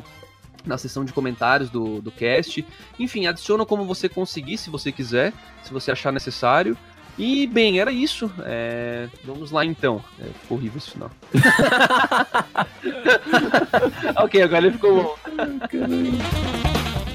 na seção de comentários do, do cast. Enfim, adiciona como você conseguir, se você quiser, se você achar necessário. E, bem, era isso. É... Vamos lá então. É, ficou horrível esse final. *laughs* ok, agora ele ficou bom.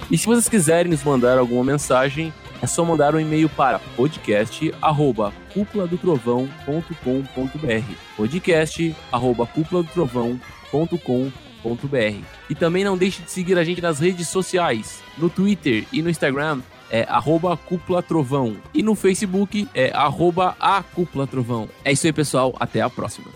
E se vocês quiserem nos mandar alguma mensagem, é só mandar um e-mail para podcast@cúpuladotrovão.com.br. podcast@cúpuladotrovão.com.br. E também não deixe de seguir a gente nas redes sociais, no Twitter e no Instagram é arroba Cúpula Trovão. E no Facebook é arroba a Cúpula Trovão. É isso aí, pessoal. Até a próxima.